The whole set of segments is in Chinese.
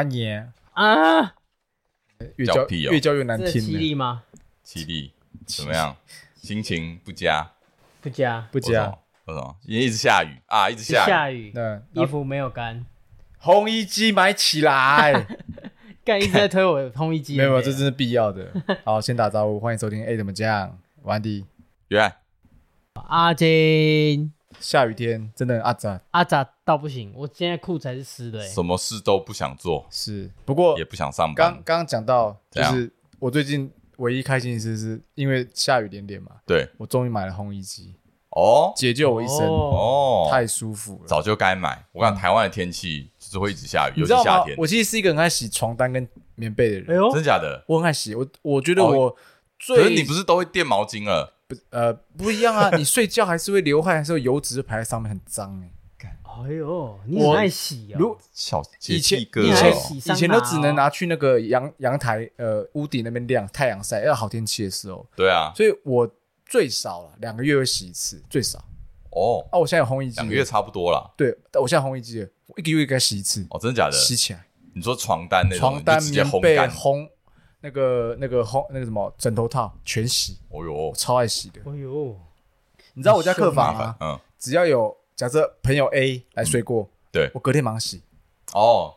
阿爷啊，越叫叫屁哦越叫越难这是听了，犀利吗？凄厉怎么样？心情不佳，不佳，不佳为什么？为什么？因为一直下雨啊，一直下雨。下雨，那衣服没有干，烘衣机买起来，干一直在推我的烘衣机，没有，没有，这真是必要的。好，先打招呼，欢迎收听。哎，怎么讲？我安迪。原阿金下雨天真的很阿杂，阿杂到不行，我现在裤子还是湿的欸，什么事都不想做，是不过也不想上刚班。刚刚讲到，就样是我最近唯一开心的事，是因为下雨点点嘛，对，我终于买了烘衣机，哦解救我一生，哦，哦太舒服了。早就该买。我看台湾的天气就是会一直下雨，你知道吗尤其夏天？。我其实是一个很爱洗床单跟棉被的人，哎呦，真假的？我很爱洗。我我觉得哦我最、可是你不是都会垫毛巾了？呃不一样啊，你睡觉还是会流汗，还是会油脂排在上面，很脏哎、哎呦，你很爱洗如哦，小以前以前以前都只能拿去那个阳阳台呃屋顶那边晾太阳晒，要好天气的时候，对啊，所以我最少了两个月会洗一次，最少。哦，啊。我现在有烘衣机。了，两个月差不多了。对，我现在烘衣机了，我一个月该洗一次，哦，真的假的？洗起来，你说床单那种，床单、棉被、烘那个那个烘那个什么枕头套全洗，哦呦，超爱洗的。哦呦，你知道我家客房啊，，麻烦嗯，只要有假设朋友 A 来睡过，对，我隔天马上洗。哦，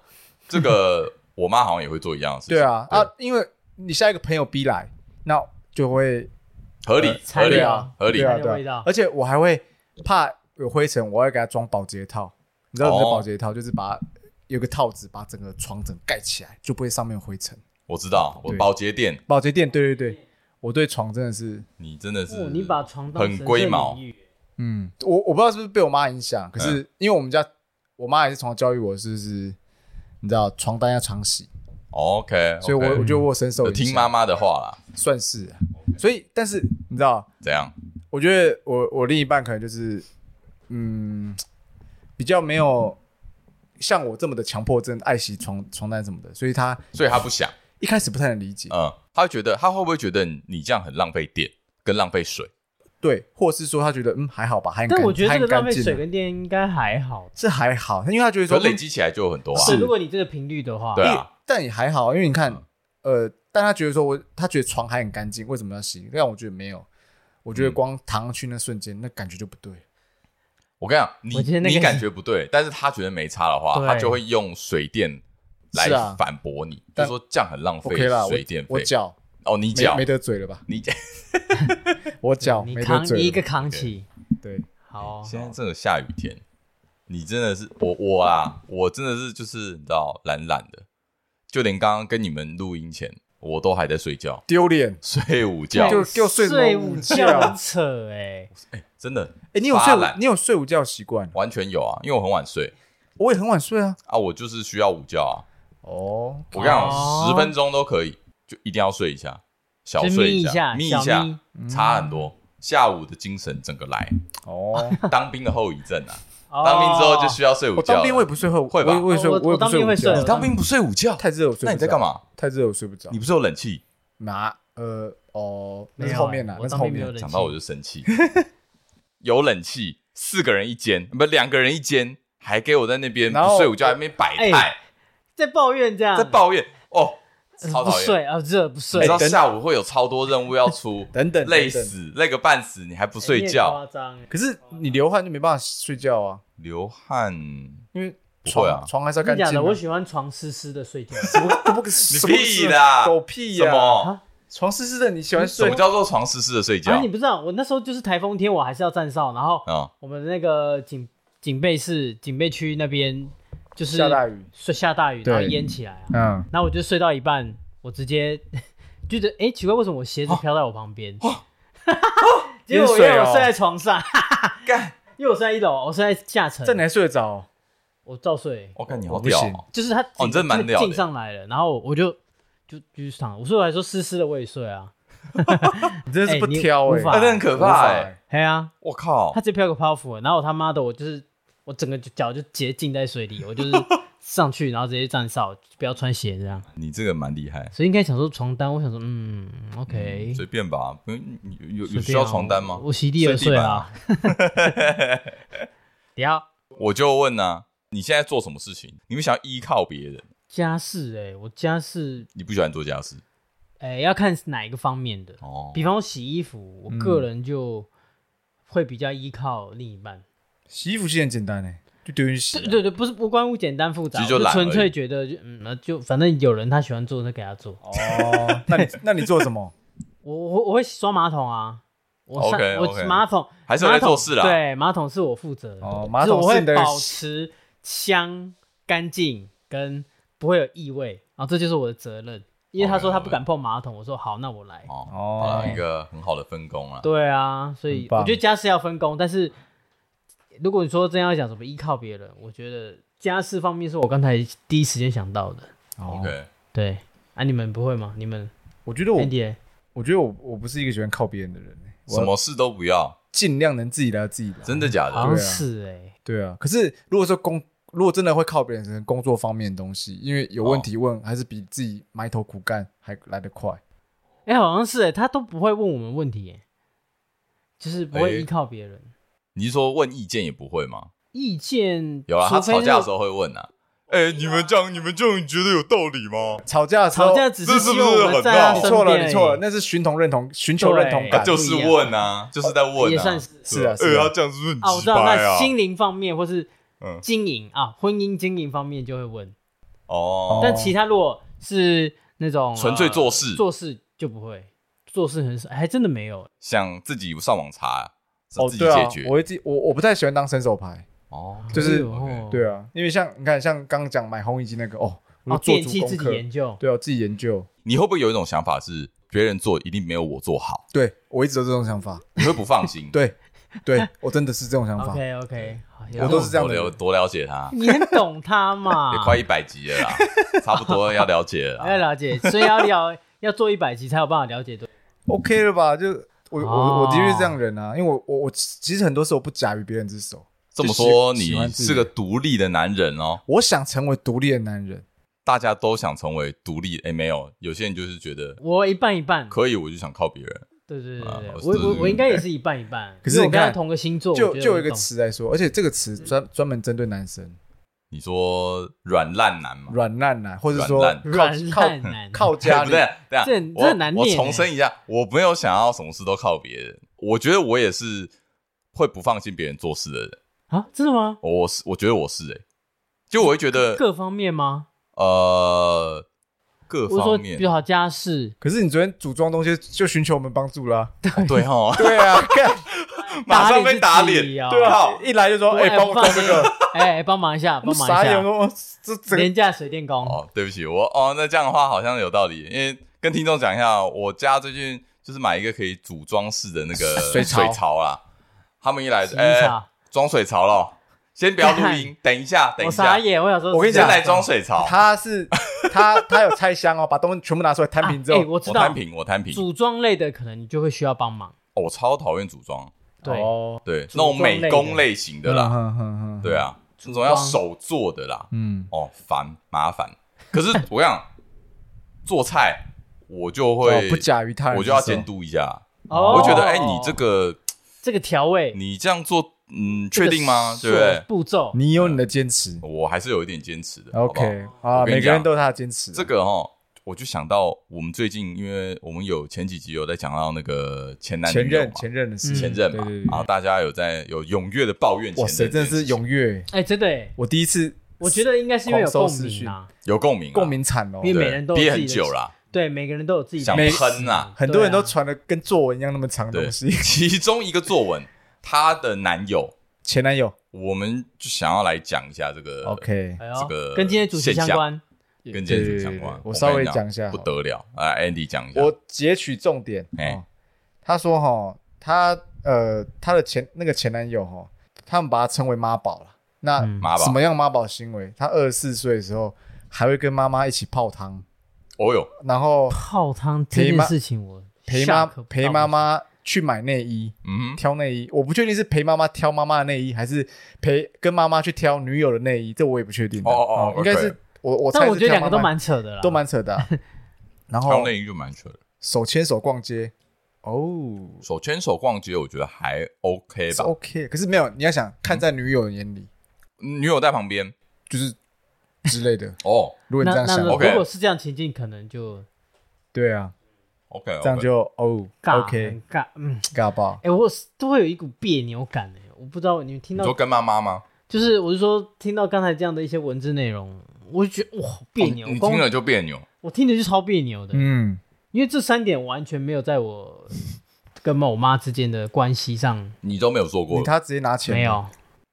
这个 我妈好像也会做一样的事情。对啊啊，因为你下一个朋友 B 来，那就会合理，合理料啊，合理对。啊对啊而且我还会怕有灰尘，我会给他装保洁套。你知道什么是哦保洁套？就是把有个套子把整个床整盖起来，就不会上面有灰尘。我知道，我对保洁店，保洁店，对对对，我对床真的是，你真的是哦，你把床当很神圣龟毛领域。嗯，我我不知道是不是被我妈影响，可是因为我们家我妈也是从小教育我，是不是？你知道床单要常洗，OK，所以我我觉得我有深受有影响。听妈妈的话啦。算是啊。所以，但是你知道，怎样？我觉得我我另一半可能就是，嗯，比较没有像我这么的强迫症，爱洗床床单什么的，所以他所以他不想，一开始不太能理解，嗯，他会觉得他会不会觉得你这样很浪费电跟浪费水？对，或是说他觉得嗯还好吧，还很但我觉得这个浪费水跟电应该还好，这还好，因为他觉得说累积起来就有很多啊。是如果你这个频率的话，对啊，但也还好，因为你看嗯，呃，但他觉得说我他觉得床还很干净，为什么要洗？但我觉得没有，我觉得光躺上去那瞬间，那感觉就不对。我跟你讲，你你感觉不对，但是他觉得没差的话，他就会用水电来是啊。反驳你，就但说这样很浪 OK 啦，费水电费。我我脚哦，你脚没没得嘴了吧？你脚，我脚你没得嘴了吧，扛你一个扛起，对。好。哦，现在这个下雨天，你真的是我我啊，我真的是就是你知道懒懒的，就连刚刚跟你们录音前，我都还在睡觉，丢脸！睡午觉，就给我睡什么睡午午觉觉很扯哎，真的哎，你有睡懒。你有睡午觉习惯？完全有啊，因为我很晚睡。我也很晚睡啊。啊，我就是需要午觉啊，哦，我跟你讲，哦十分钟都可以，就一定要睡一下，小睡一下眯一下，差很多。下午的精神整个来，哦，当兵的后遗症啊，哦当兵之后就需要睡午觉了。我当兵我也不睡后，会吧我也睡，我不睡午觉当兵会睡你当兵不睡午觉，太热我睡不着。那你在干？嘛？太热我睡不着你。不是有冷气？拿呃哦，那没有是后面啦欸，那是后面我当兵没有。冷气讲到我就生气。有冷气，四个人一间，不两个人一间，还给我在那边不睡午觉，还没摆哎态，在抱怨这样，在抱怨哦，超不讨厌。睡啊，热不睡你知，道等下午会有超多任务要出，等等，累等等。死，累个半死，你还不睡哎你也觉，夸张欸可是你流汗就没办法睡觉啊，流汗。因为不会啊床床还是要真的假的？干净啊。我喜欢床湿湿的睡觉，我不你什么屁啦！狗屁呀！什么？啊床湿湿的，你喜欢睡什么？叫做床湿湿的睡觉？啊，你不知道，我那时候就是台风天，我还是要站哨，然后啊，我们那个警警备室、警备区那边就是下大雨，睡下大雨，然后淹起来啊，嗯，然后我就睡到一半，我直接 觉得哎、奇怪，为什么我鞋子飘在我旁边？结果我因为我睡在床上，干！因为我睡在一楼，我睡在下层。这，你还睡得着？我照睡，我看你好我不行。屌哦，就是他哦你真的蛮屌的。进上来了，然后我就就就去躺，我睡我还说湿湿的我也睡啊，你真的是不哎你挑哎，无法。那真的很可怕哎！嘿啊，我靠。他！直接飘个泡芙，然后我他妈的我就是我整个脚就直接浸在水里，我就是 上去然后直接站哨，不要穿鞋这样，你这个蛮厉害，所以应该想说床单，我想说嗯，OK，随便吧。不用有有有需要床单吗？我席地而睡啊。等一下，我就问呢，你现在做什么事情，你会想要依靠别人？家事哎、欸，我家事你不喜欢做家事？哎、欸，要看哪一个方面的哦。比方说洗衣服，我个人就会比较依靠另一半。洗衣服其实很简单哎、欸，就丢进去洗。对对对，不是不关乎简单复杂，就纯粹觉得就嗯，那就反正有人他喜欢做，就给他做。哦，那你那你做什么？我我我会刷马桶啊。我 OK，我马桶还是在做事啦。对，马桶是我负责的。哦，马桶是我会保持香干净跟。不会有异味，然后这就是我的责任。因为他说他不敢碰马桶，我说好，那我来。哦，一个很好的分工啊。对啊，所以我觉得家事要分工，但是如果你说真要讲什么依靠别人，我觉得家事方面是我刚才第一时间想到的。OK，对，啊，你们不会吗？你们？我觉得我，我觉得我我不是一个喜欢靠别人的人，什么事都不要，尽量能自己来自己来。真的假的？好像是哎，对啊。可是如果说工如果真的会靠别人，是工作方面的东西，因为有问题问，还是比自己埋头苦干还来得快。哎、欸，好像是哎，他都不会问我们问题，哎，就是不会依靠别人、欸。你是说问意见也不会吗？意见有啊，他吵架的时候会问啊。哎、欸，你们这样，你们这样，你觉得有道理吗？吵架的时候，吵架只是希望我们在他身边。你错了，你错了，那是寻同认同，寻求认同感，就是问啊，就是在问啊，也算是是啊。哎、欸，他这样是不是很哦，我知道，那心灵方面或是。经营啊，婚姻经营方面就会问哦，但其他如果是那种纯粹做事，做事就不会，做事很少，还真的没有。想自己上网查，哦，自己解决。我会自我我不太喜欢当伸手牌哦，就是对啊，因为像你看，像刚刚讲买烘衣机那个哦，我做电器自己研究，对啊，自己研究。你会不会有一种想法是，别人做一定没有我做好？对，我一直都这种想法，你会不放心？对。对，我真的是这种想法。OK OK，我都是这样的。多了解他，你很懂他嘛？也快一百集了啦，差不多要了解了。要了解，所以要聊，要做一百集才有办法了解。对，OK 了吧？就我我我的确是这样人啊，因为我我我其实很多时候不假于别人之手。这么说，你是个独立的男人哦。我想成为独立的男人，大家都想成为独立。哎，没有，有些人就是觉得我一半一半可以，我就想靠别人。对对对对，我我我应该也是一半一半。可是我跟他同个星座，就就有一个词来说，而且这个词专专门针对男生。你说软烂男吗？软烂男，或者说软烂男，靠家里。对对啊，这这难念。我重申一下，我没有想要什么事都靠别人。我觉得我也是会不放心别人做事的人啊？真的吗？我是，我觉得我是哎，就我会觉得各方面吗？呃。各方面，比如好家事。可是你昨天组装东西就寻求我们帮助了，对哈，对啊，马上被打脸，对啊，一来就说，哎，帮我装这个，哎，帮忙一下，帮忙一下，这廉价水电工。哦，对不起，我哦，那这样的话好像有道理，因为跟听众讲一下，我家最近就是买一个可以组装式的那个水槽啦，他们一来，哎，装水槽了。先不要录音，等一下，等一下。我傻眼，我想说，我跟你讲，先来装水槽。他是他他有拆箱哦，把东西全部拿出来摊平之后，我知道摊平，我摊平。组装类的可能你就会需要帮忙。哦，我超讨厌组装，对对，那种美工类型的啦，对啊，这种要手做的啦，嗯，哦，烦麻烦。可是我跟你讲，做菜我就会不假于他人，我就要监督一下。我会觉得，哎，你这个这个调味，你这样做。嗯，确定吗？对不对？步骤，你有你的坚持，我还是有一点坚持的。OK 啊，每个人都有他的坚持。这个哈，我就想到我们最近，因为我们有前几集有在讲到那个前男前任前任的事，前任嘛，然后大家有在有踊跃的抱怨前任，哇塞，真的是踊跃！哎，真的，我第一次，我觉得应该是因为有共鸣啊，有共鸣，共鸣惨哦，因为每人都憋很久了，对，每个人都有自己想喷啊，很多人都传的跟作文一样那么长的东西，其中一个作文，她的男友。前男友，我们就想要来讲一下这个，OK，这个跟今天主题相关，跟今天主题相关。我稍微讲一下，不得了，啊，Andy 讲一下。我截取重点。哎，他说哈，他呃，他的前那个前男友哈，他们把他称为妈宝了。那什么样妈宝行为？他二十四岁的时候还会跟妈妈一起泡汤。哦哟，然后泡汤这件事情，我陪妈陪妈妈。去买内衣，嗯，挑内衣，我不确定是陪妈妈挑妈妈的内衣，还是陪跟妈妈去挑女友的内衣，这我也不确定。哦哦哦，应该是我我猜，但我觉得两个都蛮扯的啦，都蛮扯的。然后挑内衣就蛮扯的，手牵手逛街，哦，手牵手逛街，我觉得还 OK 吧，OK。可是没有，你要想看在女友的眼里，女友在旁边，就是之类的 哦。如果你这样想，如果是这样情境，可能就对啊。OK，这样就哦，OK，尬，嗯，尬爆。哎，我都会有一股别扭感哎，我不知道你们听到，你说跟妈妈吗？就是，我是说听到刚才这样的一些文字内容，我就觉得哇，别扭，你听了就别扭，我听着就超别扭的，嗯，因为这三点完全没有在我跟我妈之间的关系上，你都没有做过，他直接拿钱，没有，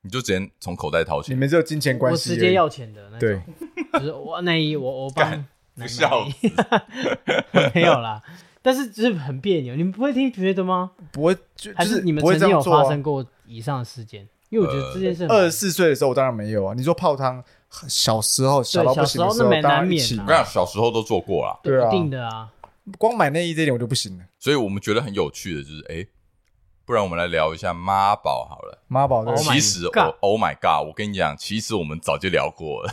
你就直接从口袋掏钱，你们只有金钱关系，我直接要钱的那种，对，就是我内衣，我我帮，不笑，没有啦。但是就是很别扭，你们不会听觉得吗？不会，就还是你们曾经有发生过以上的事件？因为我觉得这件事二十四岁的时候我当然没有啊。你说泡汤，小时候小到不行的时候，当然一起。我跟你讲，小时候都做过啊，对啊，一定的啊。光买内衣这点我就不行了。所以我们觉得很有趣的就是，哎。不然我们来聊一下妈宝好了。妈宝，其实，Oh my God！我跟你讲，其实我们早就聊过了。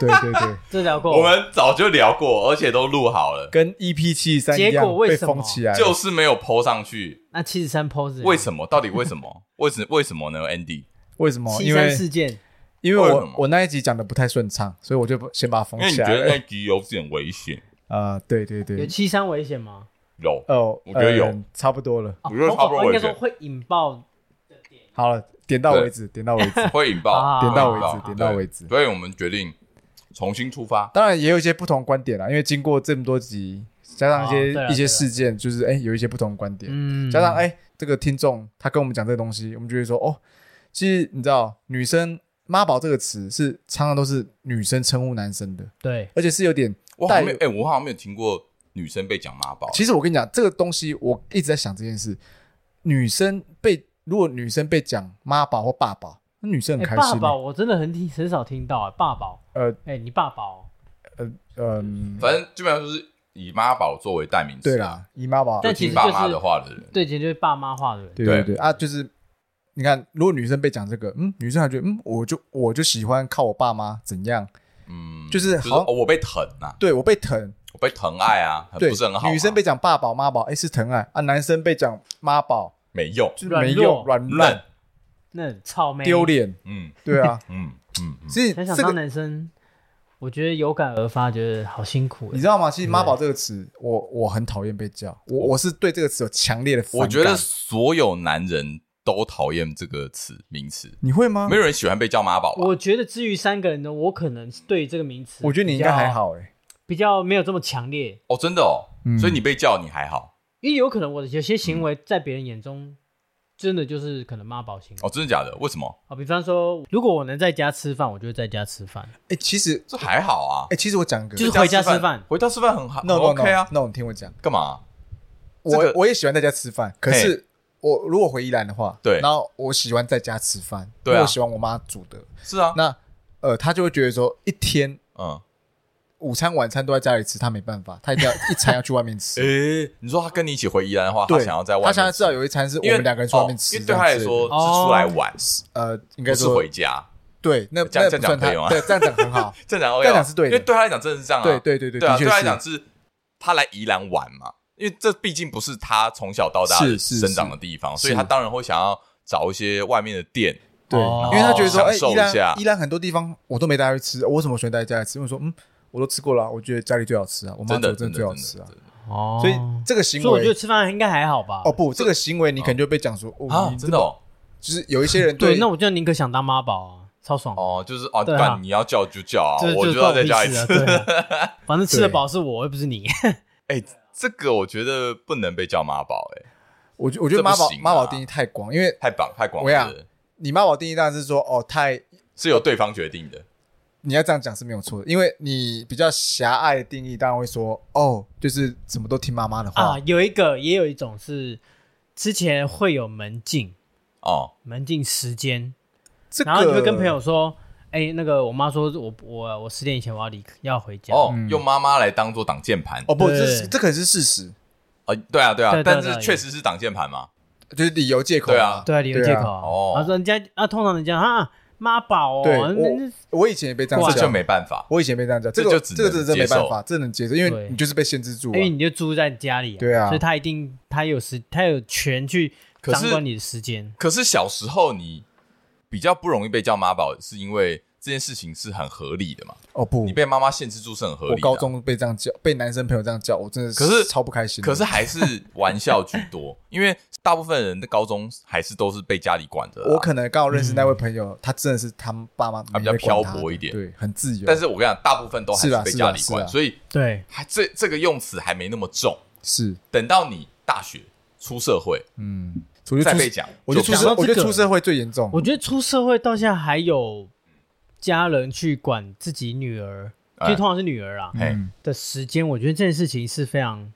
对对对，这聊过。我们早就聊过，而且都录好了，跟 EP 七十三一样被封起来，就是没有 PO 上去。那七十三 PO 是为什么？到底为什么？为什为什么呢？Andy，为什么？七三事件。因为我我那一集讲的不太顺畅，所以我就先把它封起来。因为你觉得那集有点危险啊？对对对，有七三危险吗？有哦，我觉得有，差不多了。我觉得差不多。应该说会引爆。好了，点到为止，点到为止，会引爆，点到为止，点到为止。所以我们决定重新出发。当然也有一些不同观点啦，因为经过这么多集，加上一些一些事件，就是哎，有一些不同观点。嗯，加上哎，这个听众他跟我们讲这个东西，我们就会说哦，其实你知道，女生妈宝这个词是常常都是女生称呼男生的，对，而且是有点我好像没有，哎，我好像没有听过女生被讲妈宝。其实我跟你讲，这个东西我一直在想这件事，女生被。如果女生被讲妈宝或爸宝，那女生很开心。爸宝我真的很听很少听到啊，爸宝。呃，哎，你爸宝。呃嗯，反正基本上就是以妈宝作为代名词。对啦，以妈宝。但其实爸妈的话的人，对，其实就是爸妈话的人。对对对啊，就是你看，如果女生被讲这个，嗯，女生还觉得，嗯，我就我就喜欢靠我爸妈怎样，嗯，就是好，我被疼啊，对我被疼，我被疼爱啊，不是很好。女生被讲爸宝妈宝，哎，是疼爱啊，男生被讲妈宝。没用，没用，软烂，嫩草莓丢脸，嗯，对啊，嗯嗯，所以想当男生，我觉得有感而发，觉得好辛苦。你知道吗？其实“妈宝”这个词，我我很讨厌被叫，我我是对这个词有强烈的反感。我觉得所有男人都讨厌这个词名词。你会吗？没有人喜欢被叫妈宝。我觉得至于三个人呢，我可能对这个名词，我觉得你应该还好哎，比较没有这么强烈。哦，真的哦，所以你被叫你还好。因为有可能我的有些行为在别人眼中，真的就是可能妈宝行为哦，真的假的？为什么？啊，比方说，如果我能在家吃饭，我就会在家吃饭。哎，其实这还好啊。哎，其实我讲一个，就是回家吃饭，回家吃饭很好，OK 啊。那你听我讲，干嘛？我我也喜欢在家吃饭，可是我如果回宜兰的话，对，然后我喜欢在家吃饭，因为我喜欢我妈煮的。是啊，那呃，他就会觉得说，一天，嗯。午餐、晚餐都在家里吃，他没办法，他一定要 一餐要去外面吃。诶，你说他跟你一起回宜兰的话，他想要在外面，他现在至少有一餐是我们两个人去外面吃。因为对他来说是出来玩，呃，应该是回家。对，那这样这样讲可以吗？对，这样讲很好，这样讲这样讲是对的，因为对他来讲真的是这样。对对对对，对啊，对他来讲是，他来宜兰玩嘛，因为这毕竟不是他从小到大生长的地方，所以他当然会想要找一些外面的店。对，因为他觉得说，哎，宜兰宜兰很多地方我都没带他去吃，我为什么选在家里吃？因为说，嗯。我都吃过了，我觉得家里最好吃啊，我妈做的真的最好吃啊。哦，所以这个行为，我觉得吃饭应该还好吧。哦不，这个行为你可能就被讲说，哦，真的，就是有一些人 对，那我就宁可想当妈宝啊，超爽。哦，就是哦，但你要叫就叫啊，我就要在家里吃，反正吃得饱是我，又不是你。哎，这个我觉得不能被叫妈宝，哎，我觉我觉得妈宝妈宝定义太广，因为太广太广了。你妈宝定义当然是说，哦，太是由对方决定的。你要这样讲是没有错的，因为你比较狭隘的定义，当然会说哦，就是什么都听妈妈的话啊。有一个，也有一种是之前会有门禁哦，门禁时间，这个、然后你会跟朋友说，哎，那个我妈说我我我十点以前我要离要回家哦，嗯、用妈妈来当做挡箭盘哦，不，这是这可是事实啊、哦，对啊对啊，但是确实是挡箭盘嘛，就是理由借口对啊，对理由借口哦，他说人家啊，通常人家啊。妈宝哦，对，我我以前也被这样叫，这就没办法。我以前被这样叫，这个这个这这没办法，这能接受，因为你就是被限制住，因为你就住在家里，对啊，所以他一定他有时他有权去掌管你的时间。可是小时候你比较不容易被叫妈宝，是因为这件事情是很合理的嘛？哦不，你被妈妈限制住是很合理的。我高中被这样叫，被男生朋友这样叫，我真的是可是超不开心。可是还是玩笑居多，因为大部分人的高中还是都是被家里管着。我可能刚好认识那位朋友，他真的是他们爸妈比较漂泊一点，对，很自由。但是我跟你讲，大部分都还是被家里管，所以对，还这这个用词还没那么重。是等到你大学出社会，嗯，再被讲，我觉得出社，我觉得出社会最严重。我觉得出社会到现在还有。家人去管自己女儿，就通常是女儿啊，嗯的时间，我觉得这件事情是非常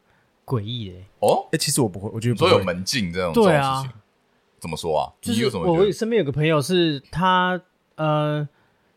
诡异的。哦，哎，其实我不会，我觉得都有门禁这种对啊，怎么说啊？就是我身边有个朋友是他，呃，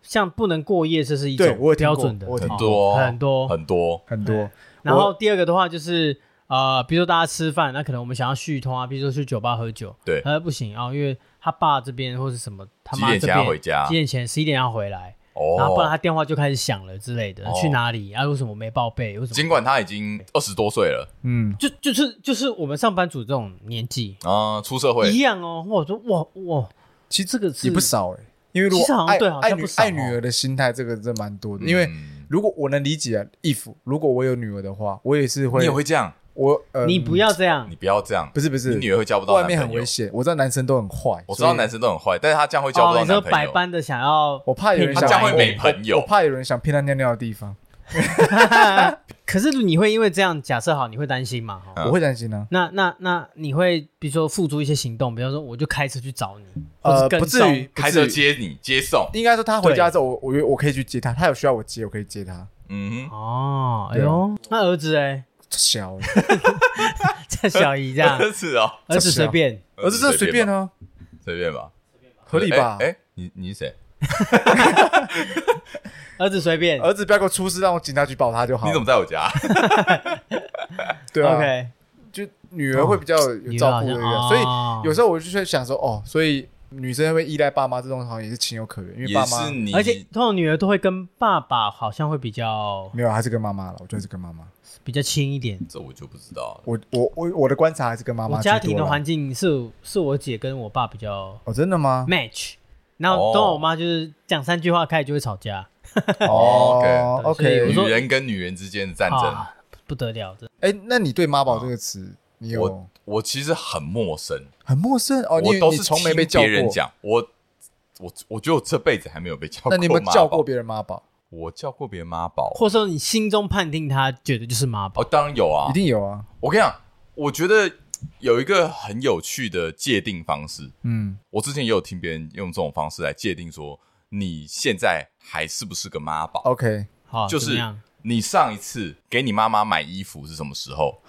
像不能过夜，这是一种标准的，很多很多很多很多。然后第二个的话就是，呃，比如说大家吃饭，那可能我们想要续通啊，比如说去酒吧喝酒，对，他说不行啊，因为。他爸这边或是什么，他妈这边几点要回家？几点前？十一点要回来。哦，然后不然他电话就开始响了之类的。去哪里？啊？为什么没报备？为什么？尽管他已经二十多岁了，嗯，就就是就是我们上班族这种年纪啊，出社会一样哦。我说哇哇，其实这个也不少哎，因为如果爱爱女爱女儿的心态，这个真蛮多的。因为如果我能理解啊，if 如果我有女儿的话，我也是会，你也会这样。我呃，你不要这样，你不要这样，不是不是，你女儿会交不到男朋友，外面很危险。我知道男生都很坏，我知道男生都很坏，但是他这样会交不到男朋友。你说百般的想要，我怕有人想这样会没朋友，我怕有人想骗他尿尿的地方。可是你会因为这样假设好，你会担心吗？我会担心呢。那那那你会比如说付出一些行动，比方说我就开车去找你，呃，不至于开车接你接送。应该说他回家之后，我我我可以去接他，他有需要我接，我可以接他。嗯哦，哎呦，那儿子哎。小，这小姨这样，儿子哦，儿子随便，儿子这随便哦，随便吧，合理吧？哎，你你是谁？儿子随便，儿子不要给我出事，让我警察局保他就好。你怎么在我家？对啊，就女儿会比较有照顾的，所以有时候我就会想说，哦，所以女生会依赖爸妈这种好像也是情有可原，因为爸妈，而且通常女儿都会跟爸爸好像会比较没有，还是跟妈妈了，我觉得是跟妈妈。比较轻一点，这我就不知道了。我我我我的观察还是跟妈妈。家庭的环境是是我姐跟我爸比较哦，真的吗？match，然后等我妈就是讲三句话开始就会吵架。哦，OK，女人跟女人之间的战争不得了的。哎，那你对妈宝这个词，你有？我我其实很陌生，很陌生哦。我都是从没被别人讲，我我我觉得我这辈子还没有被叫过。那你有没有叫过别人妈宝？我叫过别人妈宝，或者说你心中判定他觉得就是妈宝？哦，当然有啊，一定有啊。我跟你讲，我觉得有一个很有趣的界定方式。嗯，我之前也有听别人用这种方式来界定说，你现在还是不是个妈宝？OK，好，就是你上一次给你妈妈买衣服是什么时候？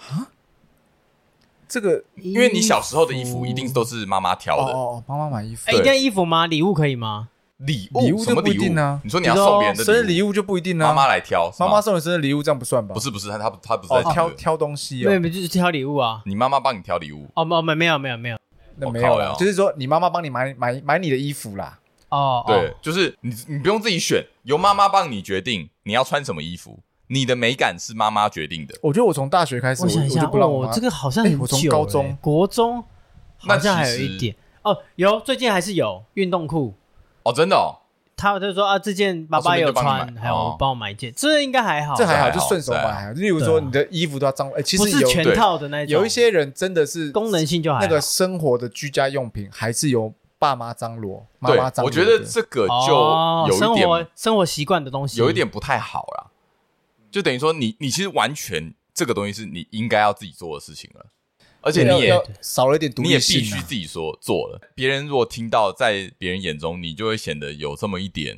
啊？这个，因为你小时候的衣服一定都是妈妈挑的。哦，妈妈买衣服，哎，一定要衣服吗？礼物可以吗？礼物礼物就不一定呢。你说你要送别人的生日礼物就不一定呢。妈妈来挑，妈妈送你生日礼物这样不算吧？不是不是，他他他不是在挑挑东西，没有没有，就是挑礼物啊。你妈妈帮你挑礼物？哦，没没没有没有没有，那没有，就是说你妈妈帮你买买买你的衣服啦。哦，对，就是你你不用自己选，由妈妈帮你决定你要穿什么衣服，你的美感是妈妈决定的。我觉得我从大学开始，我想一下，我，这个好像很久，我从高中国中好像还有一点哦，有最近还是有运动裤哦，真的哦。他就说啊，这件爸爸有穿，还有帮我买一件，这应该还好，这还好，就顺手买。例如说你的衣服都要脏，哎，其实不是全套的那种。有一些人真的是功能性就还好，那个生活的居家用品还是由爸妈张罗，妈妈张罗。我觉得这个就有一点生活习惯的东西，有一点不太好啦。就等于说你你其实完全这个东西是你应该要自己做的事情了。而且你也少了一点独立性，你也必须自己说做了。别人如果听到，在别人眼中，你就会显得有这么一点，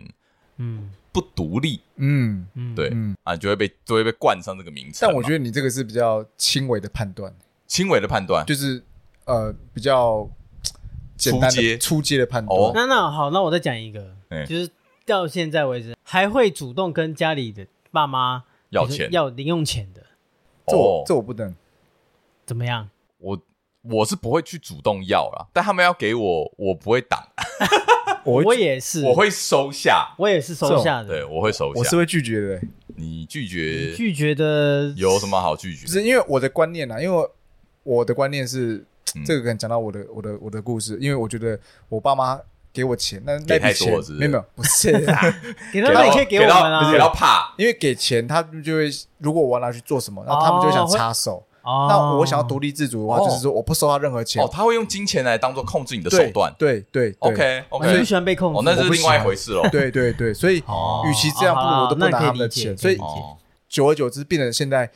嗯，不独立，嗯嗯，对，啊，就会被就会被冠上这个名词。但我觉得你这个是比较轻微的判断，轻微的判断就是呃比较简单的初阶的判断。那那好，那我再讲一个，就是到现在为止还会主动跟家里的爸妈要钱要零用钱的，这我这我不能，怎么样？我我是不会去主动要啦，但他们要给我，我不会挡。我我也是，我会收下，我也是收下的。对，我会收下，我是会拒绝的。你拒绝，拒绝的有什么好拒绝？不是因为我的观念啊，因为我的观念是这个，可能讲到我的我的我的故事。因为我觉得我爸妈给我钱，那那笔钱没有没有不是 啊，给到你可以给我们啊，给到怕，因为给钱他们就会，如果我要拿去做什么，那他们就会想插手。那我想要独立自主的话，就是说我不收他任何钱。哦，他会用金钱来当做控制你的手段。对对，OK OK。你不喜欢被控制，哦，那是另外一回事喽。对对对，所以与其这样，不如我都不拿他们的钱。所以久而久之，变成现在，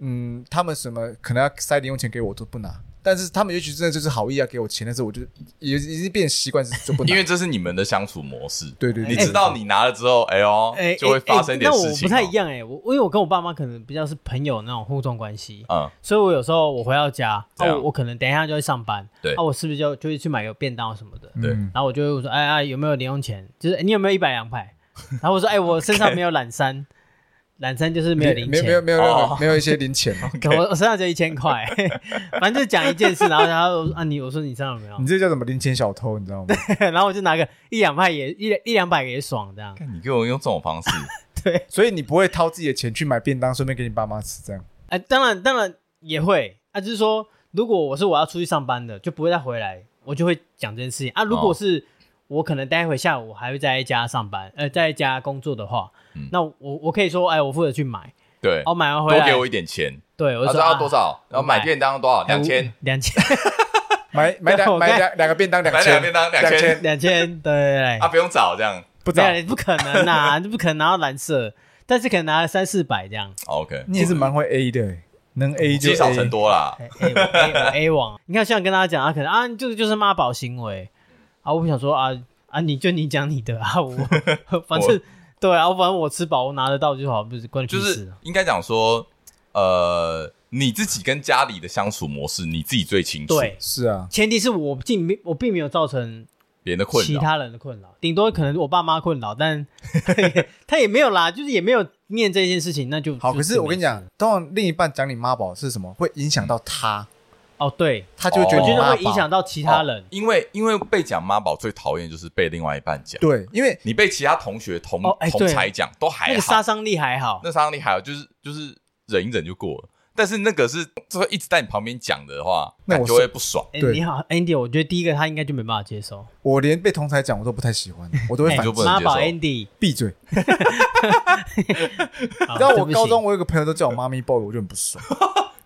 嗯，他们什么可能要塞零用钱给我，都不拿。但是他们也许真的就是好意要给我钱，但是我就也已经变习惯是就不拿，因为这是你们的相处模式。对对，你知道你拿了之后，哎呦，就会发生点事情。那我不太一样哎，我因为我跟我爸妈可能比较是朋友那种互动关系，嗯，所以我有时候我回到家，我我可能等一下就会上班，对，那我是不是就就会去买个便当什么的？对，然后我就会说，哎哎，有没有零用钱？就是你有没有一百两百？然后我说，哎，我身上没有懒三。懒三就是没有零钱，没有没有没有没有一些零钱。我我身上就一千块，反正就讲一件事，然后然后啊你我说你身上有没有？你这叫什么零钱小偷？你知道吗？然后我就拿个一两块也一一两百也爽这样。你给我用这种方式，对，所以你不会掏自己的钱去买便当，顺便给你爸妈吃这样？哎，当然当然也会啊，就是说如果我是我要出去上班的，就不会再回来，我就会讲这件事情啊。如果是我可能待会下午还会在一家上班，呃，在一家工作的话。那我我可以说，哎，我负责去买，对，我买完回来多给我一点钱，对，我知道多少，然后买便当多少，两千，两千，买买两买两两个便当，两千，便当两千，两千，对，啊，不用找这样，不找，不可能呐，不可能拿到蓝色，但是可能拿了三四百这样，OK，你也是蛮会 A 的，能 A 就积少成多啦，A A 网，你看像跟大家讲啊，可能啊，这个就是妈宝行为啊，我不想说啊啊，你就你讲你的啊，我 反正。对啊，反正我吃饱，我拿得到就好，不是关你屁事。就是应该讲说，呃，你自己跟家里的相处模式，你自己最清楚。对，是啊。前提是我并没，我并没有造成别人的困扰，其他人的困扰，顶多可能我爸妈困扰，但他也没有啦，就是也没有念这件事情，那就好。可是我跟你讲，通常另一半讲你妈宝是什么，会影响到他。哦，对，他就觉得会影响到其他人，因为因为被讲妈宝最讨厌就是被另外一半讲，对，因为你被其他同学同同才讲都还好，那个杀伤力还好，那杀伤力还好，就是就是忍一忍就过了。但是那个是就会一直在你旁边讲的话，那我就会不爽。对，你好，Andy，我觉得第一个他应该就没办法接受。我连被同才讲我都不太喜欢，我都会反妈宝 Andy 闭嘴。你知道我高中我有个朋友都叫我妈咪 boy，我就很不爽。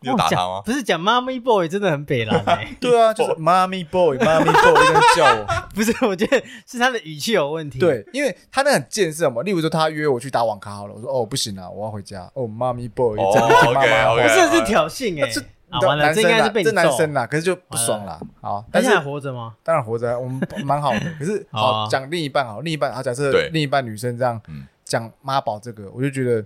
你有打他吗？不是讲妈咪 boy 真的很北蓝哎。对啊，就是妈咪 boy，妈咪 boy 这样叫我。不是，我觉得是他的语气有问题。对，因为他那很贱是什么？例如说他约我去打网咖好了，我说哦不行啊，我要回家。哦，妈咪 boy，这样子妈妈，不是是挑衅哎。这完了，这应该是被。这男生呐，可是就不爽了。好，但是还活着吗？当然活着，我们蛮好的。可是好讲另一半好，另一半好，假设另一半女生这样讲妈宝这个，我就觉得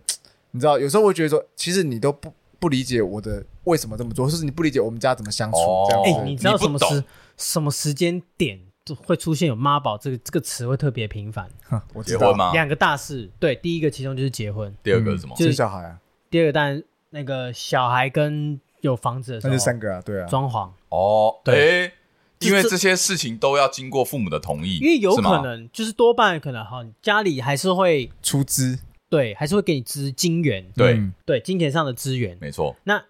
你知道，有时候我会觉得说，其实你都不。不理解我的为什么这么做，或是你不理解我们家怎么相处这样。哎，你知道什么时什么时间点会出现有妈宝这个这个词会特别频繁？我结婚吗？两个大事，对，第一个其中就是结婚，第二个是什么？就是小孩啊。第二个当然那个小孩跟有房子的时候，那是三个啊，对啊，装潢哦，对，因为这些事情都要经过父母的同意，因为有可能就是多半可能哈，家里还是会出资。对，还是会给你资金源，对对，金钱上的资源，没错。那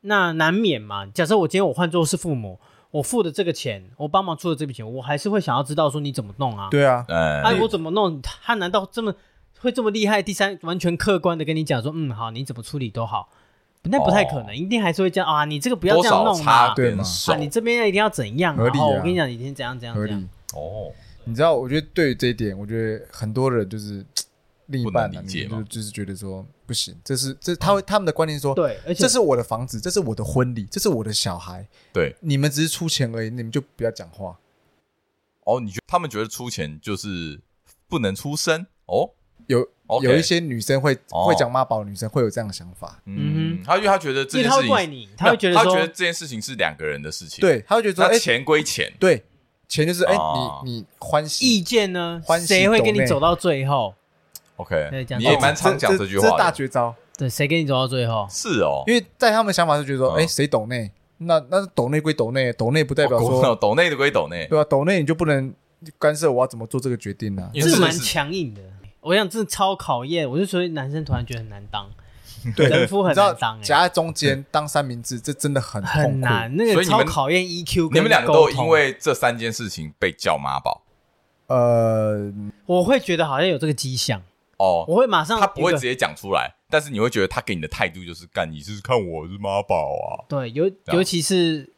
那难免嘛。假设我今天我换做是父母，我付的这个钱，我帮忙出的这笔钱，我还是会想要知道说你怎么弄啊？对啊，哎，我怎么弄？他难道这么会这么厉害？第三，完全客观的跟你讲说，嗯，好，你怎么处理都好，那不太可能，一定还是会这样啊。你这个不要这样弄嘛，对吗？啊，你这边一定要怎样？然后我跟你讲，你先怎样怎样怎样。哦，你知道，我觉得对于这一点，我觉得很多人就是。另一半呢，就就是觉得说不行，这是这他会他们的观念说，对，而且这是我的房子，这是我的婚礼，这是我的小孩，对，你们只是出钱而已，你们就不要讲话。哦，你觉他们觉得出钱就是不能出声？哦，有有一些女生会会讲妈宝，女生会有这样的想法。嗯，她因为她觉得这件事情，他会怪你，他会觉得他觉得这件事情是两个人的事情，对，他会觉得说，钱归钱，对，钱就是哎，你你欢喜，意见呢？谁会跟你走到最后？OK，你也蛮常讲这句话，这是大绝招。对，谁跟你走到最后？是哦，因为在他们想法是觉得说，哎，谁抖内？那那抖内归抖内，抖内不代表说抖内的归抖内，对吧？抖内你就不能干涉我要怎么做这个决定呢？这是蛮强硬的。我想这超考验，我就说男生突然觉得很难当，对，人夫很难当，夹在中间当三明治，这真的很很难。那个超考验 EQ。你们两个都因为这三件事情被叫妈宝。呃，我会觉得好像有这个迹象哦，我会马上他不会直接讲出来，但是你会觉得他给你的态度就是干，你是看我是妈宝啊？对，尤尤其是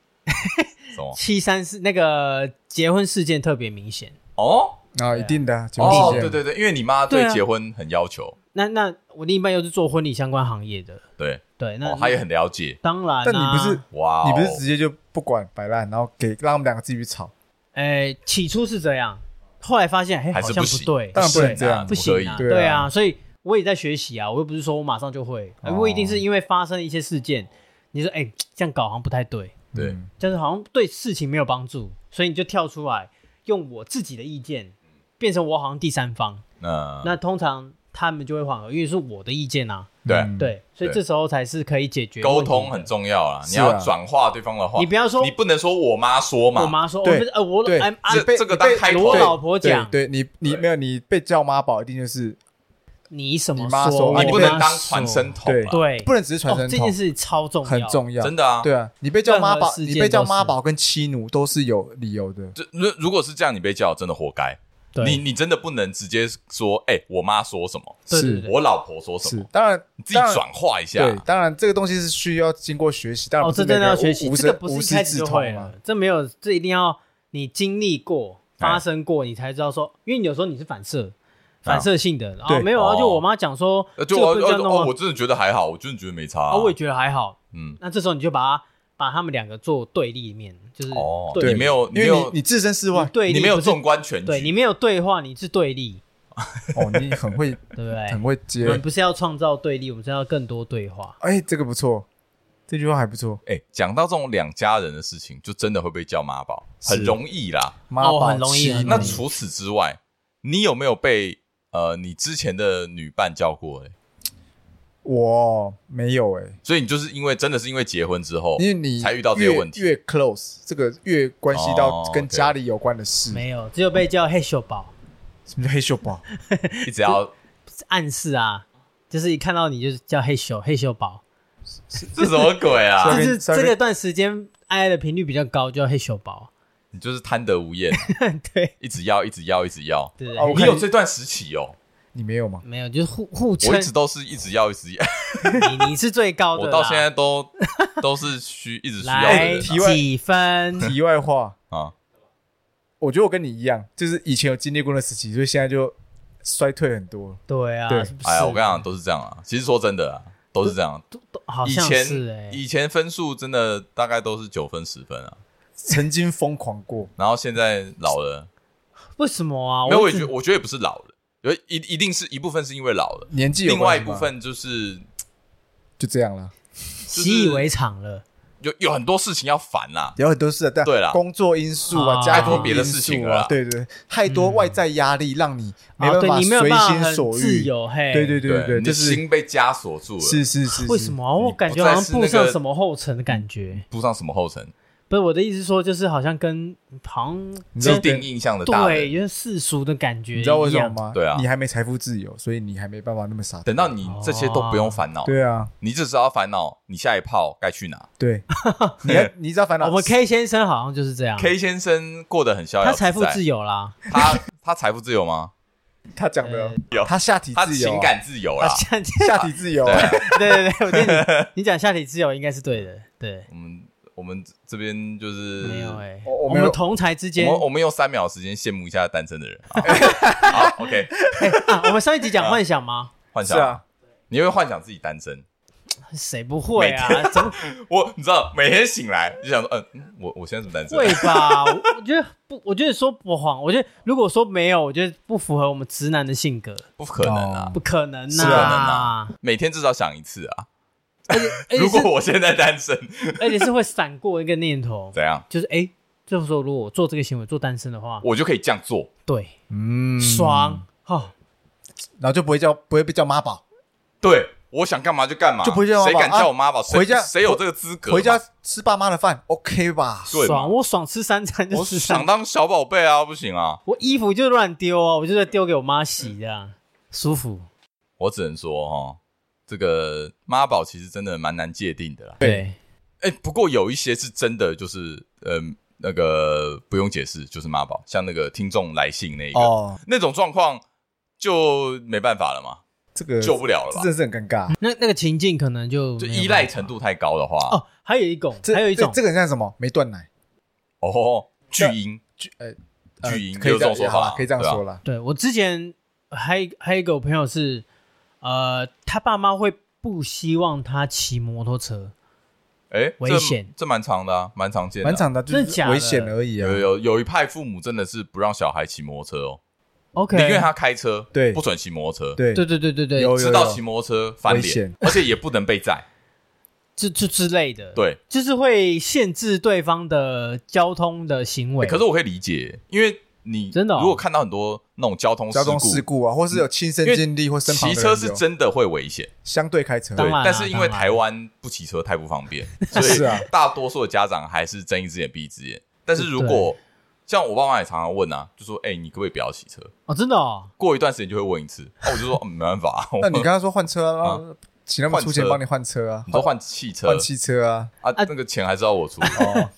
七三四那个结婚事件特别明显。哦，啊，一定的哦，对对对，因为你妈对结婚很要求，那那我另一半又是做婚礼相关行业的，对。对，那他也很了解，当然，但你不是哇，你不是直接就不管摆烂，然后给让他们两个自己去吵？哎，起初是这样。后来发现，哎，好像不对，当然不能这样，不行啊，对啊，所以我也在学习啊，我又不是说我马上就会，不一定是因为发生一些事件，你说，哎，这样搞好像不太对，对，就是好像对事情没有帮助，所以你就跳出来，用我自己的意见，变成我好像第三方，那那通常他们就会缓和，因为是我的意见啊。对。对，所以这时候才是可以解决沟通很重要啊！你要转化对方的话，你不要说，你不能说我妈说嘛，我妈说，对，呃，我对，这这个当开头，我老婆讲，对你，你没有，你被叫妈宝，一定就是你什么妈说，你不能当传声筒，对，不能只是传声筒，这件事超重要，很重要，真的啊，对啊，你被叫妈宝，你被叫妈宝跟妻奴都是有理由的，这如如果是这样，你被叫真的活该。你你真的不能直接说，哎，我妈说什么？是我老婆说什么？当然，你自己转化一下。对，当然这个东西是需要经过学习。当然，这真的要学习，这个不是一开始就会了。这没有，这一定要你经历过、发生过，你才知道说。因为有时候你是反射、反射性的。然后，没有啊，就我妈讲说，就哦，我真的觉得还好，我真的觉得没差。啊，我也觉得还好。嗯，那这时候你就把它。把他们两个做对立面，就是哦，对，你没有，因为你你置身事外，对，你没有纵观全局，对，你没有对话，你是对立。哦，你很会，对不对？很会接。我们不是要创造对立，我们是要更多对话。哎，这个不错，这句话还不错。哎，讲到这种两家人的事情，就真的会被叫妈宝，很容易啦，妈宝很容易。那除此之外，你有没有被呃你之前的女伴叫过？哎。我没有诶，所以你就是因为真的是因为结婚之后，因为你才遇到这些问题，越 close 这个越关系到跟家里有关的事，没有，只有被叫黑秀宝。什么叫黑秀宝？你只要暗示啊，就是一看到你就是叫嘿咻嘿咻宝，这什么鬼啊？就是这个段时间爱爱的频率比较高，叫嘿咻宝。你就是贪得无厌，对，一直要，一直要，一直要，对，你有这段时期哦。你没有吗？没有，就是互互称。我一直都是一直要，一直要。你你是最高的，我到现在都都是需一直需要的。来几分？题外话啊，我觉得我跟你一样，就是以前有经历过的时期，所以现在就衰退很多。对啊，对，哎呀，我跟你讲，都是这样啊。其实说真的啊，都是这样。都都以前以前分数真的大概都是九分十分啊，曾经疯狂过，然后现在老了。为什么啊？没有，我觉得我觉得也不是老了。有一一定是一部分是因为老了，年纪有，另外一部分就是就这样了，习以为常了。有有很多事情要烦呐，有很多事，但对啦，工作因素啊，家庭别的事情啊，对对，太多外在压力让你没办法随心所欲，对对对对，就是心被枷锁住了。是是是，为什么我感觉好像步上什么后尘的感觉？步上什么后尘？不是我的意思，说就是好像跟旁既定印象的大对，有点世俗的感觉，你知道为什么吗？对啊，你还没财富自由，所以你还没办法那么傻。等到你这些都不用烦恼，对啊，你只知道烦恼你下一炮该去哪。对，你你知道烦恼。我们 K 先生好像就是这样，K 先生过得很逍遥，他财富自由啦。他他财富自由吗？他讲的有，他下体自由，情感自由啦，下下体自由。对 对对，我觉得你讲下体自由应该是对的。对，嗯。我们这边就是没有哎，我们同台之间，我我们用三秒时间羡慕一下单身的人。好，OK。我们上一集讲幻想吗？幻想啊，你会幻想自己单身？谁不会啊？怎么？我你知道，每天醒来就想说，嗯，我我现在是单身？会吧？我觉得不，我觉得说不谎。我觉得如果说没有，我觉得不符合我们直男的性格。不可能啊！不可能啊！不可能啊！每天至少想一次啊！而且，如果我现在单身，而且是会闪过一个念头，怎样？就是哎，就是说，如果我做这个行为，做单身的话，我就可以这样做。对，嗯，爽哈，然后就不会叫，不会被叫妈宝。对，我想干嘛就干嘛，就不会叫。谁敢叫我妈宝？回家谁有这个资格？回家吃爸妈的饭，OK 吧？爽，我爽吃三餐就是想当小宝贝啊，不行啊！我衣服就乱丢啊，我就在丢给我妈洗，的、啊舒服。我只能说哈。这个妈宝其实真的蛮难界定的啦。对，哎，不过有一些是真的，就是呃那个不用解释，就是妈宝。像那个听众来信那一个，哦、那种状况就没办法了嘛，这个救不了了吧？真的是很尴尬。那那个情境可能就就依赖程度太高的话，哦，还有一种，还有一种，这个像什么？没断奶。哦，巨婴，巨呃，巨婴可以这么说法，可以这样说了。对我之前还还有一个朋友是，呃，他爸妈会不希望他骑摩托车，哎，危险，这蛮长的啊，蛮常见的，蛮长的，就是危险而已啊。有有有一派父母真的是不让小孩骑摩托车哦，OK，宁愿他开车，对，不准骑摩托车，对。对对对对对，知道骑摩托车翻脸，而且也不能被载。这这之类的，对，就是会限制对方的交通的行为。可是我可以理解，因为你真的如果看到很多那种交通交通事故啊，或是有亲身经历或身旁骑车是真的会危险，相对开车。对，但是因为台湾不骑车太不方便，所以大多数的家长还是睁一只眼闭一只眼。但是如果像我爸妈也常常问啊，就说：“哎，你可不可以不要骑车？”哦，真的哦。过一段时间就会问一次，那我就说：“没办法。”那你跟他说换车啊？请他们出钱帮你换车啊！你说换汽车，换汽车啊！啊，那个钱还是要我出。哦。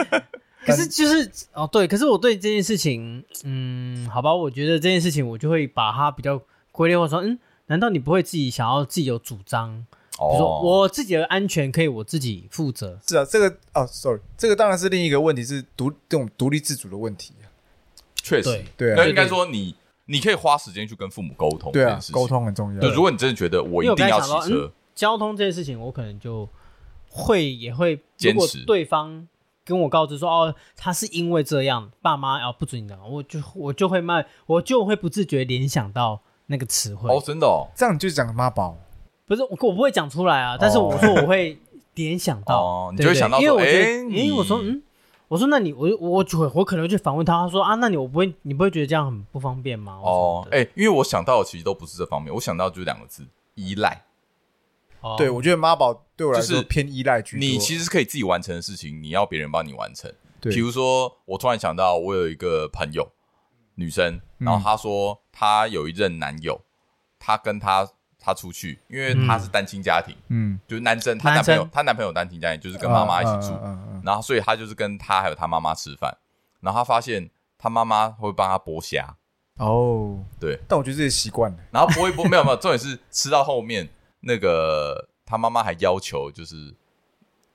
可是就是哦，对，可是我对这件事情，嗯，好吧，我觉得这件事情我就会把它比较归类化，说，嗯，难道你不会自己想要自己有主张？哦，比如说我自己的安全可以我自己负责。是啊，这个哦，sorry，这个当然是另一个问题，是独这种独立自主的问题。确实，对，那应该说你。你可以花时间去跟父母沟通，对啊，沟通很重要。就如果你真的觉得我一定要骑车，交通这件事情，我可能就会也会坚持。如果对方跟我告知说哦，他是因为这样，爸妈要不准你的，我就我就会慢，我就会不自觉联想到那个词汇。哦，真的哦，这样就讲妈宝，不是我我不会讲出来啊，但是我说我会联想到，哦你就会想到，因为我觉得，因为我说嗯。我说：“那你我我我我可能会去访问他。他说啊，那你我不会，你不会觉得这样很不方便吗？”哦，哎、欸，因为我想到的其实都不是这方面，我想到就是两个字：依赖。哦，对，我觉得妈宝对我来说偏依赖居多。你其实是可以自己完成的事情，你要别人帮你完成。对，比如说，我突然想到，我有一个朋友，女生，然后她说她有一任男友，她跟她她出去，因为她是单亲家庭，嗯，就是男生，她男朋友，她男朋友单亲家庭，就是跟妈妈一起住，然后所以她就是跟她还有她妈妈吃饭，然后她发现她妈妈会帮她剥虾，哦，对，但我觉得这是习惯了，然后剥一剥，没有没有，重点是吃到后面那个他妈妈还要求就是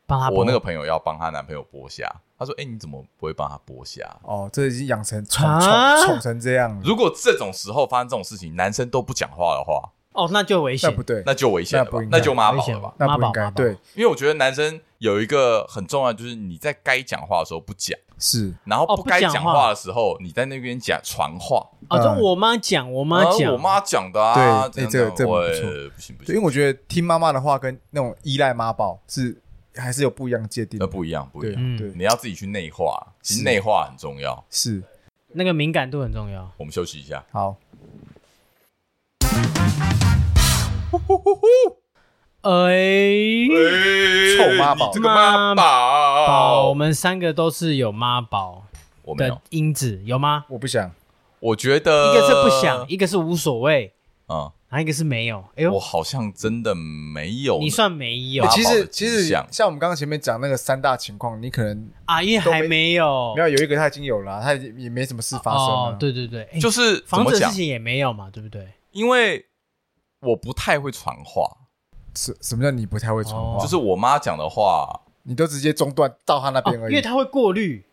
帮他，我那个朋友要帮她男朋友剥虾，他说，哎，你怎么不会帮他剥虾？哦，这已经养成宠宠宠成这样，了如果这种时候发生这种事情，男生都不讲话的话。哦，那就危险，那不对，那就危险了吧，那就妈宝了吧，那不应该对，因为我觉得男生有一个很重要，就是你在该讲话的时候不讲，是，然后不该讲话的时候，你在那边讲传话。哦，就我妈讲，我妈讲，我妈讲的啊，对，这个这个不错，不行不行，因为我觉得听妈妈的话跟那种依赖妈宝是还是有不一样的界定，那不一样，不一样，对，你要自己去内化，其实内化很重要，是，那个敏感度很重要。我们休息一下，好。呼呼呼呼！哎，臭妈宝，这个妈宝，我们三个都是有妈宝的因子，有吗？我不想，我觉得一个是不想，一个是无所谓，嗯，还有一个是没有。哎呦，我好像真的没有，你算没有。其实其实像我们刚刚前面讲那个三大情况，你可能啊，因为还没有，没有有一个他已经有了，他也没什么事发生。对对对，就是房子的事情也没有嘛，对不对？因为。我不太会传话，什什么叫你不太会传话？就是我妈讲的话，你都直接中断到她那边而已，因为她会过滤，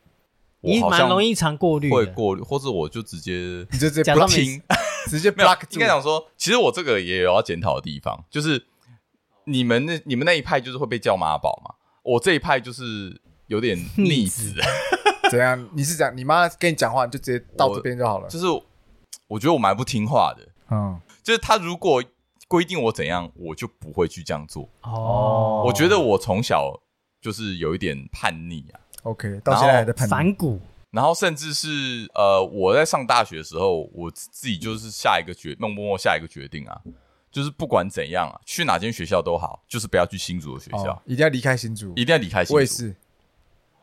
你蛮容易常过滤，会过滤，或者我就直接你就直接不听，直接没有。应该讲说，其实我这个也有要检讨的地方，就是你们那你们那一派就是会被叫妈宝嘛，我这一派就是有点 逆子，怎样？你是讲你妈跟你讲话，你就直接到这边就好了？就是我觉得我蛮不听话的，嗯，就是他如果。规定我怎样，我就不会去这样做。哦，我觉得我从小就是有一点叛逆啊。OK，到现在还在叛逆。反骨，然后甚至是呃，我在上大学的时候，我自己就是下一个决，默默下一个决定啊，就是不管怎样啊，去哪间学校都好，就是不要去新竹的学校，一定要离开新竹，一定要离开新竹。我也是，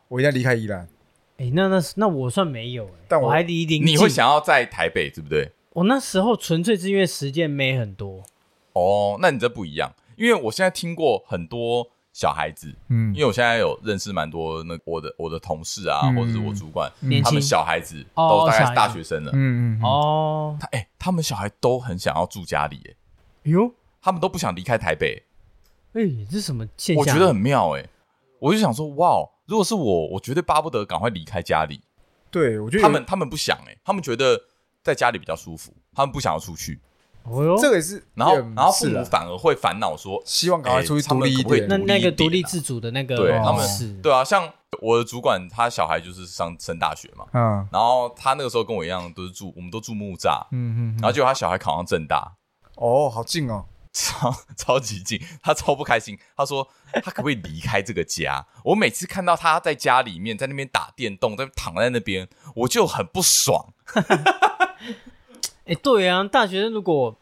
我一定要离开宜兰。哎，那那那我算没有，但我还离邻。你会想要在台北，对不对？我那时候纯粹是因为时间没很多。哦，那你这不一样，因为我现在听过很多小孩子，嗯，因为我现在有认识蛮多那我的我的同事啊，或者是我主管，他们小孩子都大概是大学生了，嗯嗯，哦，他哎，他们小孩都很想要住家里，哎，呦，他们都不想离开台北，哎，这是什么现象？我觉得很妙，哎，我就想说，哇，如果是我，我绝对巴不得赶快离开家里。对，我觉得他们他们不想，哎，他们觉得在家里比较舒服，他们不想要出去。这个也是，然后然后父母反而会烦恼说，希望赶快出去独立一点，那那个独立自主的那个，对他们是，对啊，像我的主管，他小孩就是上升大学嘛，嗯，然后他那个时候跟我一样，都是住，我们都住木栅，嗯嗯，然后结果他小孩考上正大，哦，好近哦，超超级近，他超不开心，他说他可不可以离开这个家？我每次看到他在家里面在那边打电动，在躺在那边，我就很不爽。哎，对啊，大学生如果，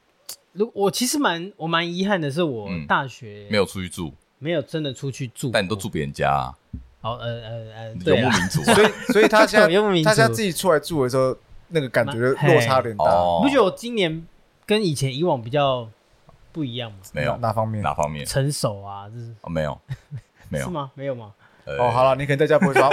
如我其实蛮我蛮遗憾的是，我大学没有出去住，没有真的出去住，但你都住别人家，好，呃呃呃，游牧民族，所以所以他现在 他现在自己出来住的时候，那个感觉落差有点大。你不觉得我今年跟以前以往比较不一样吗？没有，哪方面？哪方面？成熟啊，这是哦，没有，没有是吗？没有吗？哦，好了，你可能在家不会刷，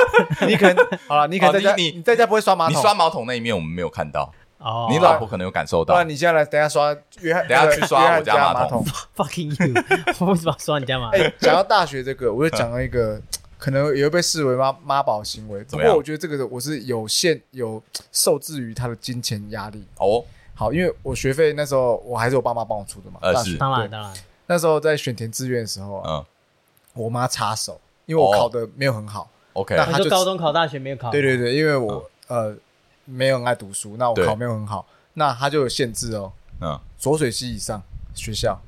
你可能好了，你可能在家你你在家不会刷马桶，你刷马桶那一面我们没有看到。哦，你老婆可能有感受到。不然你现在来，等下刷约翰，等下去刷我家马桶。Fucking you！我为什么要刷你家马桶？哎，讲到大学这个，我就讲了一个可能也会被视为妈妈宝行为。不过我觉得这个我是有限有受制于他的金钱压力。哦，好，因为我学费那时候我还是我爸妈帮我出的嘛。呃，是，当然当然。那时候在选填志愿的时候，嗯，我妈插手，因为我考的没有很好。OK，那他就高中考大学没有考。对对对，因为我呃。没有很爱读书，那我考没有很好，那他就有限制哦。嗯，浊水溪以上学校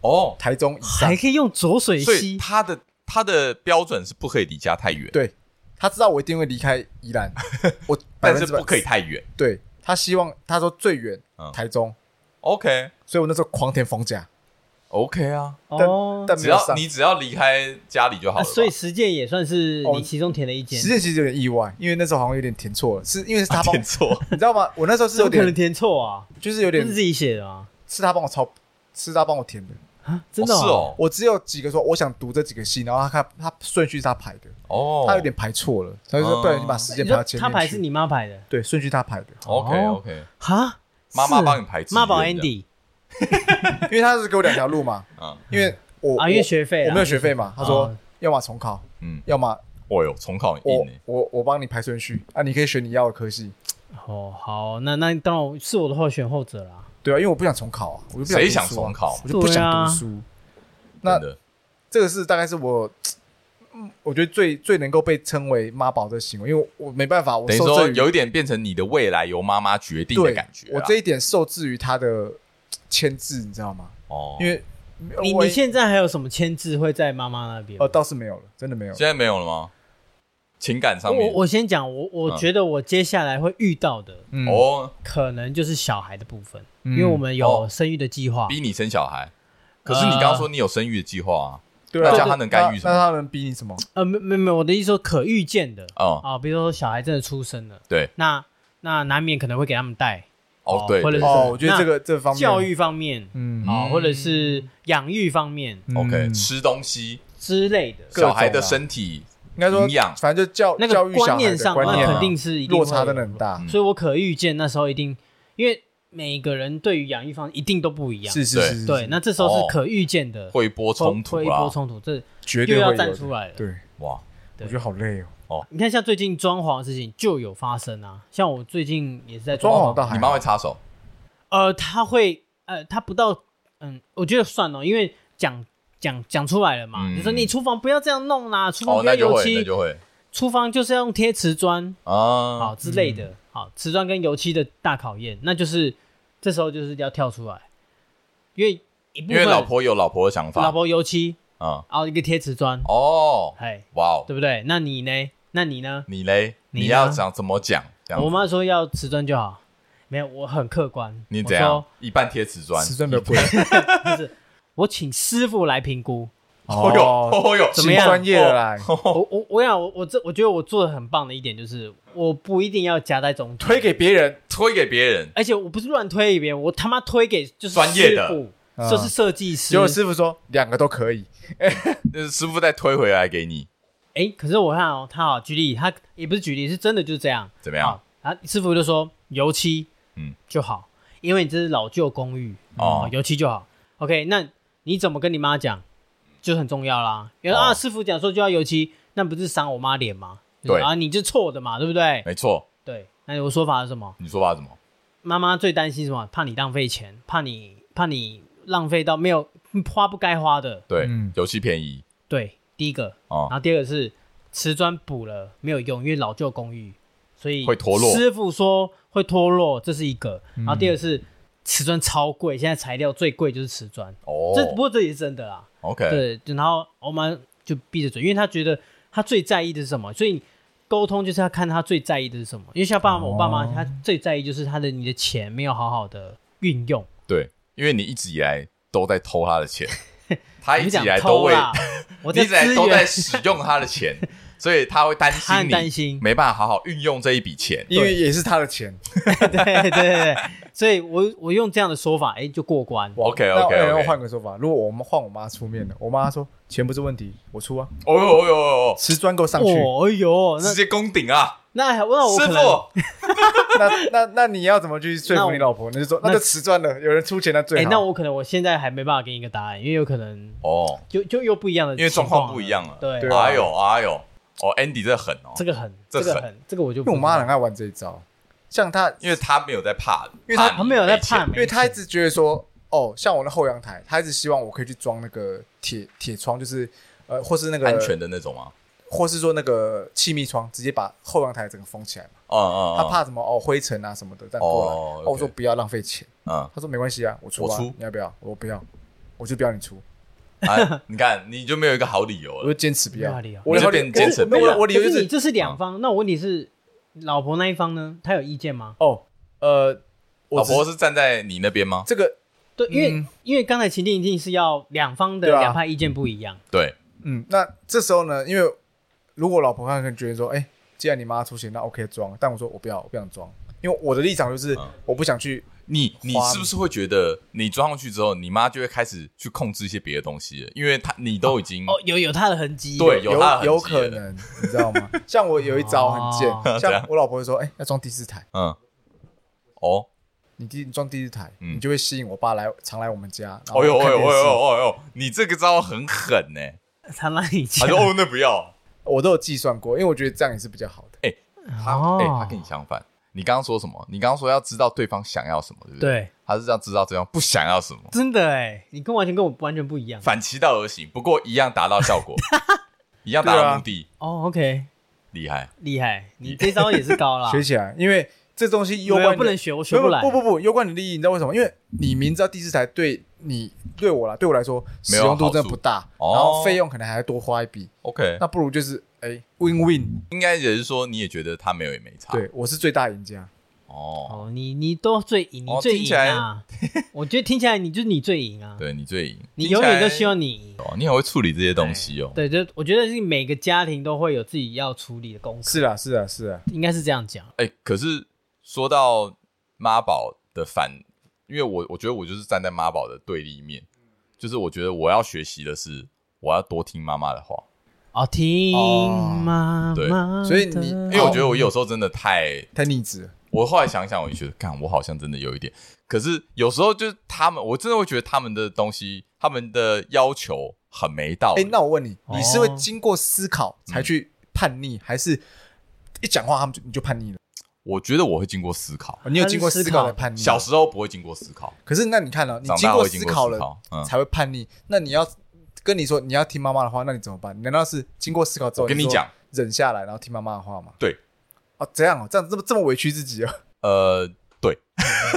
哦，台中以上还可以用浊水溪。他的他的标准是不可以离家太远。对，他知道我一定会离开宜兰，我但是不可以太远。对，他希望他说最远台中。OK，所以我那时候狂填逢甲。OK 啊，哦，但只要你只要离开家里就好了。所以实践也算是你其中填的一间。实践其实有点意外，因为那时候好像有点填错了，是因为是他填错，你知道吗？我那时候是有点可能填错啊，就是有点是自己写的啊，是他帮我抄，是他帮我填的。啊，真的是哦。我只有几个说我想读这几个系，然后他看他顺序是他排的。哦，他有点排错了，他就说不然你把时间排到前面。他排是你妈排的，对，顺序他排的。OK OK，哈，妈妈帮你排，妈宝 Andy。因为他是给我两条路嘛，啊，因为我啊，因为学费我没有学费嘛，他说要么重考，嗯，要么我有重考，我我我帮你排顺序啊，你可以选你要的科系。哦，好，那那当然是我的话选后者啦。对啊，因为我不想重考啊，我就谁想重考，我就不想读书。那这个是大概是我，我觉得最最能够被称为妈宝的行为，因为我没办法，我等于说有一点变成你的未来由妈妈决定的感觉。我这一点受制于他的。牵制，你知道吗？哦，因为你你现在还有什么牵制会在妈妈那边？哦，倒是没有了，真的没有。现在没有了吗？情感上面，我我先讲，我我觉得我接下来会遇到的，哦，可能就是小孩的部分，因为我们有生育的计划，逼你生小孩。可是你刚刚说你有生育的计划啊？对啊，他能干预什么？那他能逼你什么？呃，没没没，我的意思说可预见的哦啊，比如说小孩真的出生了，对，那那难免可能会给他们带。哦，对，或者是哦，我觉得这个这方面教育方面，嗯，啊，或者是养育方面，OK，吃东西之类的，小孩的身体应该说营养，反正就教那个观念上，那肯定是落差真的很大。所以我可预见那时候一定，因为每个人对于养育方一定都不一样，是是是，对，那这时候是可预见的，会一波冲突，会一波冲突，这绝对要站出来了，对，哇，我觉得好累哦。哦，你看像最近装潢的事情就有发生啊，像我最近也是在装潢，你妈会插手。呃，他会，呃，他不到，嗯，我觉得算了，因为讲讲讲出来了嘛，你说你厨房不要这样弄啦，厨房不要油漆，厨房就是要用贴瓷砖啊，好之类的，好瓷砖跟油漆的大考验，那就是这时候就是要跳出来，因为因为老婆有老婆的想法，老婆油漆啊，然后一个贴瓷砖哦，嘿，哇哦，对不对？那你呢？那你呢？你嘞？你要讲怎么讲？我妈说要瓷砖就好。没有，我很客观。你怎样？一半贴瓷砖，瓷砖没有贵。不是，我请师傅来评估。哦哟，哦哟，怎么样？专业的来。我我我想我我这我觉得我做的很棒的一点就是，我不一定要夹在中间，推给别人，推给别人。而且我不是乱推给别人，我他妈推给就是专业的。就是设计师。结果师傅说两个都可以，就 是师傅再推回来给你。哎，可是我看哦，他好举例，他也不是举例，是真的就是这样。怎么样？啊，师傅就说油漆，嗯，就好，因为你这是老旧公寓哦，油漆就好。OK，那你怎么跟你妈讲，就很重要啦。因为啊，师傅讲说就要油漆，那不是伤我妈脸吗？对啊，你就错的嘛，对不对？没错。对，那我说法是什么？你说法是什么？妈妈最担心什么？怕你浪费钱，怕你怕你浪费到没有花不该花的。对，油漆便宜。对，第一个。哦。然后第二个是瓷砖补了没有用，因为老旧公寓，所以会脱落。师傅说会脱落，这是一个。然后第二个是瓷砖超贵，现在材料最贵就是瓷砖。哦。这不过这也是真的啦。OK。对，然后我们就闭着嘴，因为他觉得他最在意的是什么，所以。沟通就是要看他最在意的是什么，因为像爸爸、我爸妈，他最在意就是他的你的钱没有好好的运用。对，因为你一直以来都在偷他的钱，他 一直以来都会，我一直以来都在使用他的钱，所以他会担心你，担心没办法好好运用这一笔钱，因为也是他的钱。对对对。所以我我用这样的说法，哎，就过关。OK OK。我换个说法，如果我们换我妈出面了，我妈说钱不是问题，我出啊。哦呦哦呦哦呦，瓷砖给我上去。哦呦，直接攻顶啊！那那我师傅，那那那你要怎么去说服你老婆？那就说那就瓷砖了，有人出钱那最好。那我可能我现在还没办法给你一个答案，因为有可能哦，就就又不一样的，因为状况不一样了。对，哎呦哎呦，哦，Andy 这狠哦，这个狠，这个狠，这个我就因为我妈很爱玩这一招。像她，因为他没有在怕，因为他他没有在怕，因为她一直觉得说，哦，像我的后阳台，她一直希望我可以去装那个铁铁窗，就是呃，或是那个安全的那种吗？或是说那个气密窗，直接把后阳台整个封起来嘛。哦哦，他怕什么？哦，灰尘啊什么的，再过来。哦，我说不要浪费钱。嗯，他说没关系啊，我出，我出，你要不要？我不要，我就不要你出。你看，你就没有一个好理由了，我就坚持不要。我就变坚持不要。我理由就是这是两方，那我问题是。老婆那一方呢？他有意见吗？哦，呃，老婆是站在你那边吗？这个对，因为因为刚才情境一定是要两方的两派意见不一样。对，嗯，那这时候呢，因为如果老婆看可能觉得说，哎，既然你妈出钱，那 OK 装，但我说我不要，我不想装，因为我的立场就是我不想去。你你是不是会觉得你装上去之后，你妈就会开始去控制一些别的东西了？因为她你都已经哦有有她的痕迹，对，有她的痕迹，有可能，你知道吗？像我有一招很贱，像我老婆会说：“哎，要装第四台。”嗯，哦，你第你装第四台，你就会吸引我爸来常来我们家。哦呦哦呦哦呦哦呦，你这个招很狠呢。他那以前他说：“哦，那不要。”我都有计算过，因为我觉得这样也是比较好的。哎，他哎，他跟你相反。你刚刚说什么？你刚刚说要知道对方想要什么，对不对？对，他是这样知道对方不想要什么。真的哎，你跟完全跟我完全不一样。反其道而行，不过一样达到效果，一样达到目的。哦，OK，厉害，厉害，你这招也是高了。学起来，因为这东西攸关不能学，我学不来。不不不，攸关你利益，你知道为什么？因为你明知道第四台对你对我来对我来说使用度真的不大，然后费用可能还要多花一笔。OK，那不如就是哎，win win。应该也是说你也觉得他没有也没差。对，我是最大赢家。哦，你你都最赢，你最赢啊！我觉得听起来你就是你最赢啊！对，你最赢，你永远都希望你赢。哦，你很会处理这些东西哦。对，就我觉得是每个家庭都会有自己要处理的公司。是啊，是啊，是啊，应该是这样讲。哎，可是说到妈宝的反，因为我我觉得我就是站在妈宝的对立面，就是我觉得我要学习的是，我要多听妈妈的话。哦，听妈妈。对，所以你，因为我觉得我有时候真的太太逆子。我后来想想，我就觉得，看，我好像真的有一点。可是有时候就是他们，我真的会觉得他们的东西，他们的要求很没道理。哎，那我问你，你是会经过思考才去叛逆，还是一讲话他们就你就叛逆了？我觉得我会经过思考。你有经过思考的叛逆？小时候不会经过思考。可是那你看了，你经过思考了才会叛逆。那你要跟你说你要听妈妈的话，那你怎么办？难道是经过思考之后，跟你讲忍下来，然后听妈妈的话吗？对。哦，这样哦，这样这么这么委屈自己哦。呃，对，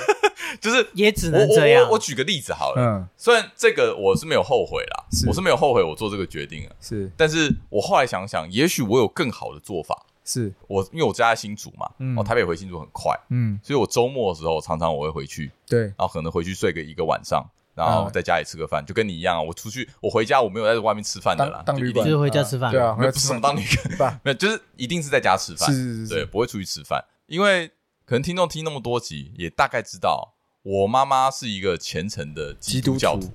就是也只能这样。我举个例子好了，嗯，虽然这个我是没有后悔啦，我是没有后悔我做这个决定啊，是，但是我后来想想，也许我有更好的做法。是。我因为我家在新竹嘛，嗯，我台北回新竹很快，嗯，所以我周末的时候常常我会回去，对，然后可能回去睡个一个晚上，然后在家里吃个饭，就跟你一样，我出去我回家我没有在外面吃饭的啦，当旅馆就是回家吃饭，对啊，没有不是什么当旅馆，没有就是一定是在家吃饭，是是是，对，不会出去吃饭，因为可能听众听那么多集，也大概知道我妈妈是一个虔诚的基督教徒，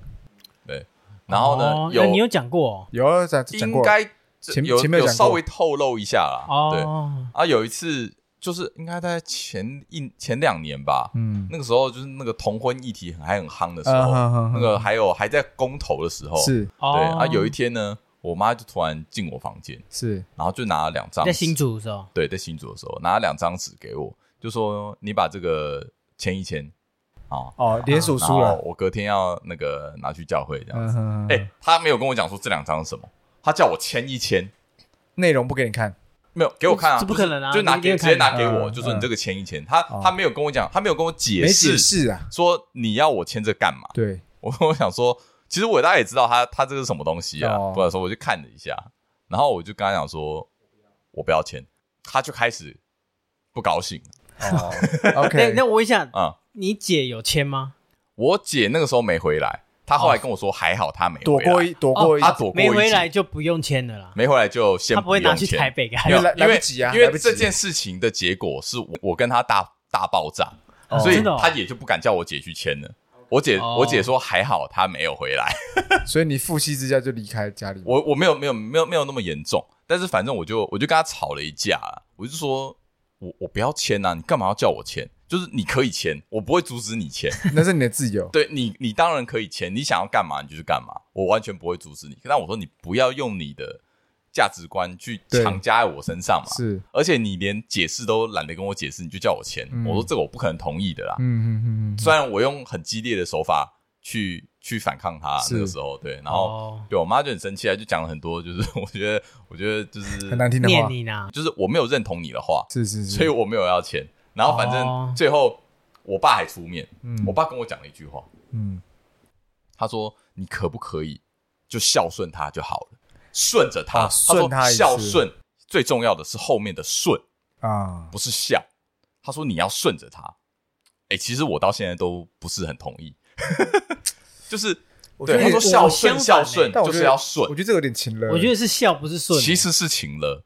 对。然后呢，有你有讲过，有在应该有有稍微透露一下啦。对。啊，有一次就是应该在前一前两年吧，嗯，那个时候就是那个同婚议题还很夯的时候，那个还有还在公投的时候，是。对啊。有一天呢，我妈就突然进我房间，是，然后就拿了两张，在新竹的时候，对，在新竹的时候拿了两张纸给我，就说你把这个签一签。哦哦，联署书了，我隔天要那个拿去教会这样子。哎，他没有跟我讲说这两张是什么，他叫我签一签，内容不给你看，没有给我看啊，这不可能啊，就拿给直接拿给我，就说你这个签一签。他他没有跟我讲，他没有跟我解释啊，说你要我签这干嘛？对，我 我想说，其实我大概也知道他他这个是什么东西啊，或者说我就看了一下，然后我就跟他讲说，我不要签，他就开始不高兴。哦，OK，那我问一下，啊。你姐有签吗？我姐那个时候没回来，她后来跟我说还好，他没躲过一躲过一，他躲过没回来就不用签了啦。没回来就先不会拿去台北，因为来不及啊，因为这件事情的结果是我跟他大大爆炸，所以他也就不敢叫我姐去签了。我姐我姐说还好，他没有回来，所以你负气之下就离开家里。我我没有没有没有没有那么严重，但是反正我就我就跟他吵了一架，我就说我我不要签呐，你干嘛要叫我签？就是你可以签，我不会阻止你签，那是你的自由。对你，你当然可以签，你想要干嘛你就去干嘛，我完全不会阻止你。但我说你不要用你的价值观去强加在我身上嘛。是，而且你连解释都懒得跟我解释，你就叫我签，嗯、我说这个我不可能同意的啦。嗯嗯嗯嗯。虽然我用很激烈的手法去去反抗他那个时候，对，然后对我妈就很生气啊，就讲了很多，就是我觉得我觉得就是很难听的话，就是我没有认同你的话，是是是，所以我没有要签。然后反正最后，我爸还出面。我爸跟我讲了一句话，嗯，他说：“你可不可以就孝顺他就好了，顺着他。”他说：“孝顺最重要的是后面的顺啊，不是孝。”他说：“你要顺着他。”哎，其实我到现在都不是很同意，就是对他说孝顺孝顺就是要顺，我觉得这个有点情了。我觉得是孝不是顺，其实是情了。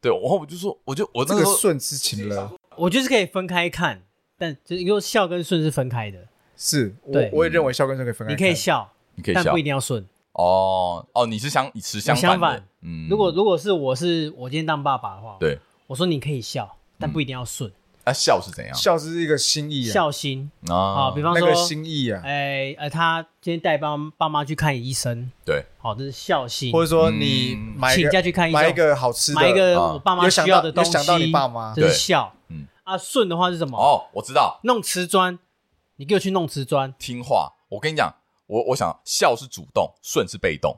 对，然后我就说，我就我这个顺是情了。我觉得是可以分开看，但就是因为孝跟顺是分开的。是，对，我也认为孝跟顺可以分开。你可以笑，你可以孝，但不一定要顺。哦哦，你是相，你持相反。嗯，如果如果是我是我今天当爸爸的话，对，我说你可以笑，但不一定要顺。啊，孝是怎样？孝是一个心意啊，孝心啊。比方说那个心意啊，哎哎，他今天带爸爸妈去看医生，对，好，这是孝心。或者说你请假去看医生，买一个好吃的，买一个我爸妈需要的东西，想到你爸妈，这是孝。嗯。啊，顺的话是什么？哦，我知道，弄瓷砖，你给我去弄瓷砖。听话，我跟你讲，我我想孝是主动，顺是被动。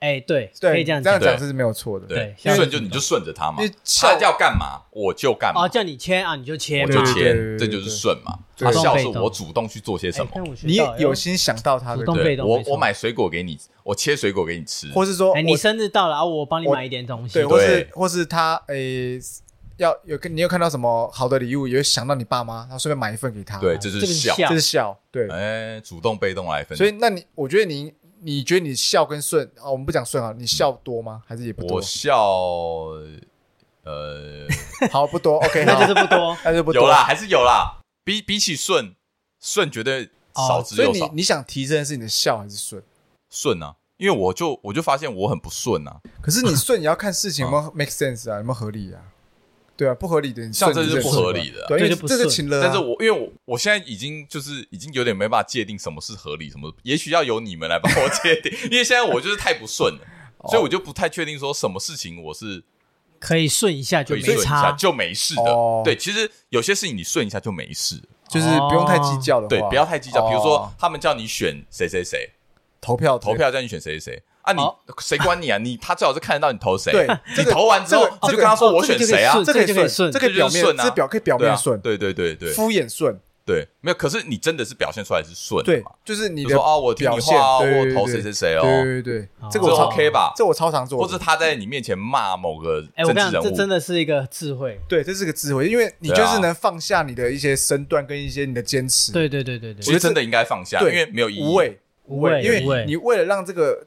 哎，对，可以这样这样讲是没有错的。对，顺就你就顺着他嘛，他叫干嘛我就干嘛。哦，叫你签啊你就签，我就签，这就是顺嘛。他孝是我主动去做些什么，你有心想到他的。对，我我买水果给你，我切水果给你吃，或是说，哎，你生日到了啊，我帮你买一点东西。对，或是或是他，哎。要有跟你有看到什么好的礼物，也会想到你爸妈，然后顺便买一份给他。对，这是孝，这是孝。对，哎，主动被动来分。所以，那你，我觉得你，你觉得你笑跟顺啊，我们不讲顺啊，你笑多吗？还是也不多？我笑，呃，好不多，OK，那就是不多，那就不多。有啦，还是有啦。比比起顺，顺绝对少之又少。所以你你想提升的是你的笑还是顺？顺啊，因为我就我就发现我很不顺啊。可是你顺也要看事情有没有 make sense 啊，有没有合理啊？对啊，不合理的，像这是不合理的，对，这是情了。但是我因为我我现在已经就是已经有点没办法界定什么是合理，什么也许要由你们来帮我界定，因为现在我就是太不顺了，所以我就不太确定说什么事情我是可以顺一下就没顺一下就没事的。对，其实有些事情你顺一下就没事，就是不用太计较的。对，不要太计较。比如说他们叫你选谁谁谁，投票投票叫你选谁谁谁。啊，你谁管你啊？你他最好是看得到你投谁。对，你投完之后，你就跟他说我选谁啊？这可以顺，这可以表面，这表可以表面顺。对对对对，敷衍顺。对，没有。可是你真的是表现出来是顺。对，就是你说啊，我听你话，我投谁谁谁哦。对对对，这个我 OK 吧？这我超常做。或者他在你面前骂某个政治人物。这真的是一个智慧。对，这是个智慧，因为你就是能放下你的一些身段跟一些你的坚持。对对对对对，其实真的应该放下，因为没有意义。无畏无畏，因为你为了让这个。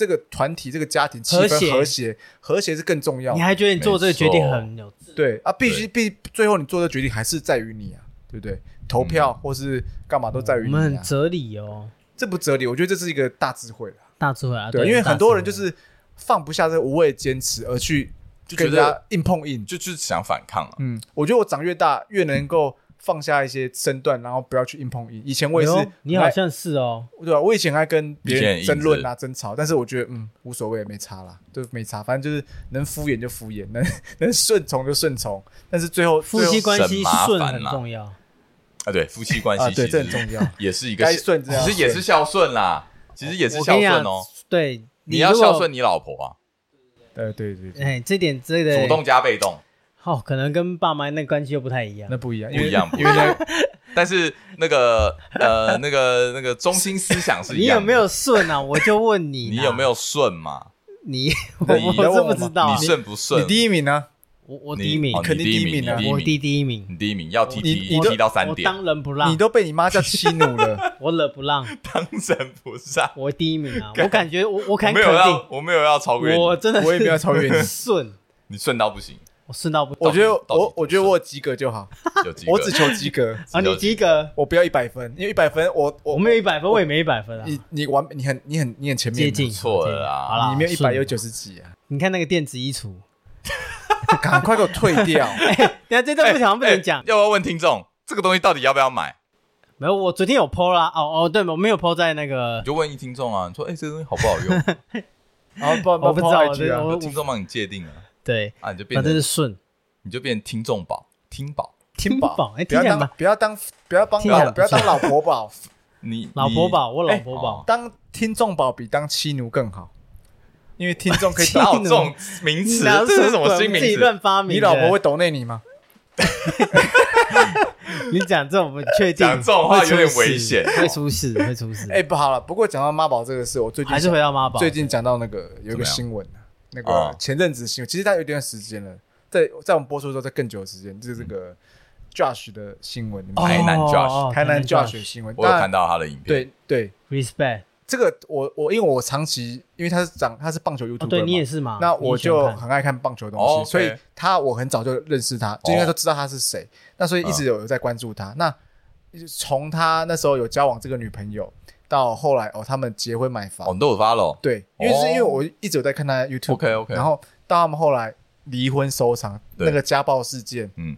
这个团体、这个家庭气氛和谐，和谐是更重要。你还觉得你做这个决定很有对啊？必须必最后你做的决定还是在于你啊。对不对？投票或是干嘛都在于你、啊。我们很哲理哦，这不哲理，我觉得这是一个大智慧了。大智慧啊，对，因为很多人就是放不下这个无谓坚持，而去就跟人家硬碰硬，就就是想反抗啊。嗯，我觉得我长越大越能够。放下一些身段，然后不要去硬碰硬。以前我也是，你好像是哦，对吧？我以前还跟别人争论啊、争吵，但是我觉得嗯无所谓，没差啦，就没差。反正就是能敷衍就敷衍，能能顺从就顺从。但是最后夫妻关系顺很重要啊，对，夫妻关系对，这很重要，也是一个该顺，其实也是孝顺啦，其实也是孝顺哦。对，你要孝顺你老婆啊。对对对，哎，这点这个主动加被动。哦，可能跟爸妈那关系又不太一样。那不一样，不一样，因为那，但是那个呃，那个那个中心思想是一样。你有没有顺啊？我就问你，你有没有顺嘛？你 我我真不知道，你顺不顺？你第一名呢？我我第一名，肯定第一名啊！我第第一名，你第一名要踢踢踢到三点，当仁不让。你都被你妈叫欺奴了，我惹不让，当仁不让。我第一名啊！我感觉我我肯定，我没有要超越你，我真的我也没有超越你，顺，你顺到不行。我顺道不，我觉得我我觉得我及格就好，我只求及格 啊！你及格，我不要一百分，因为一百分我我没有一百分，我也没一百分啊！你你完你很你很你很前面接近错了啊！你没有一百有九十几啊！你看那个电子衣橱，赶快给我退掉！等下这段不想不能讲，要不要问听众这个东西到底要不要买？没有，我昨天有 po 啦，哦哦，对，我没有 po 在那个你，就问一听众啊，你说哎，这个东西好不好用？然后不我不知道，我听众帮你界定了，对啊，你就变成是顺。你就变听众宝，听宝，听宝，哎，不要当，不要当，不要帮，不要当老婆宝。你老婆宝，我老婆宝，当听众宝比当妻奴更好，因为听众可以听这种名词，这是什么新名词？乱发明。你老婆会抖内你吗？你讲这种不确定，讲这种话有点危险，会出事，会出事。哎，不好了。不过讲到妈宝这个事，我最近还是回到妈宝。最近讲到那个有一个新闻，那个前阵子新闻，其实它有一段时间了。在在我们播出的时候，在更久的时间，就是这个 Josh 的新闻，台南 Josh，台南 Josh 的新闻，我有看到他的影片。对对，Respect。这个我我因为我长期因为他是长他是棒球 YouTuber，对你也是嘛？那我就很爱看棒球的东西，所以他我很早就认识他，就应该都知道他是谁。那所以一直有有在关注他。那从他那时候有交往这个女朋友，到后来哦他们结婚买房，哦都有发了。对，因为是因为我一直有在看他 YouTube。OK OK。然后到他们后来。离婚收场那个家暴事件，嗯，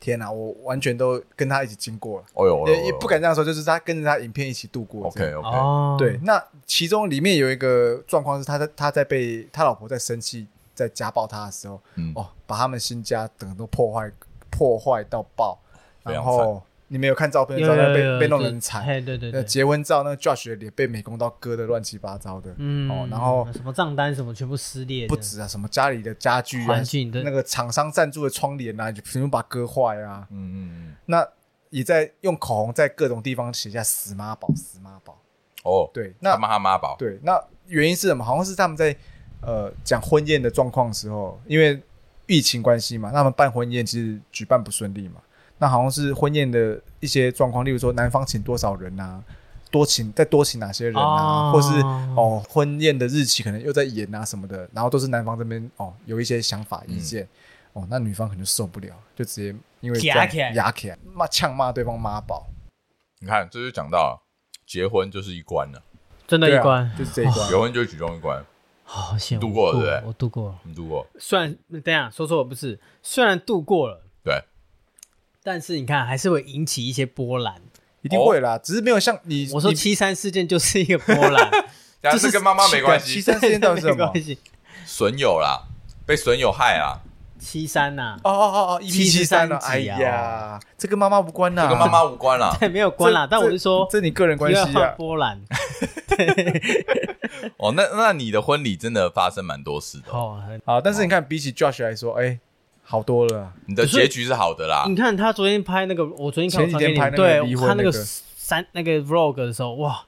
天哪，我完全都跟他一起经过了。哦呦，也也不敢这样说，就是他跟着他影片一起度过。OK OK，对，那其中里面有一个状况是，他在他在被他老婆在生气，在家暴他的时候，哦，把他们新家等都破坏破坏到爆，然后。你没有看照片，照片被被弄得很惨。对对对，结婚照那个 Josh 的脸被美工刀割的乱七八糟的。嗯，哦，然后什么账单什么全部撕裂，不止啊，什么家里的家具啊，那个厂商赞助的窗帘啊，就全部把它割坏啊。嗯嗯嗯。那也在用口红在各种地方写下“死妈宝”“死妈宝”。哦，对，那骂他妈宝。对，那原因是什么？好像是他们在呃讲婚宴的状况的时候，因为疫情关系嘛，他们办婚宴其实举办不顺利嘛。那好像是婚宴的一些状况，例如说男方请多少人啊，多请再多请哪些人啊，或是哦婚宴的日期可能又在延啊什么的，然后都是男方这边哦有一些想法意见，哦那女方可能受不了，就直接因为压起来骂呛骂对方妈宝。你看，这就讲到结婚就是一关了，真的，一关就是这一关，结婚就是其中一关。好险，度过了对不对？我度过了，你度过。虽然等下说错了，不是，虽然度过了，对。但是你看，还是会引起一些波澜，一定会啦。只是没有像你我说七三事件就是一个波澜，就是跟妈妈没关系。七三事件到底是什么？损友啦，被损友害啦。七三呐？哦哦哦哦，七七三了。哎呀，这跟妈妈无关啦，这跟妈妈无关啦，对，没有关啦。但我是说，这你个人关系啊，波澜。哦，那那你的婚礼真的发生蛮多事的。哦，好，但是你看，比起 Josh 来说，哎。好多了，你的结局是好的啦。你看他昨天拍那个，我昨天看前几天拍那个离婚那个三那个 vlog 的时候，哇，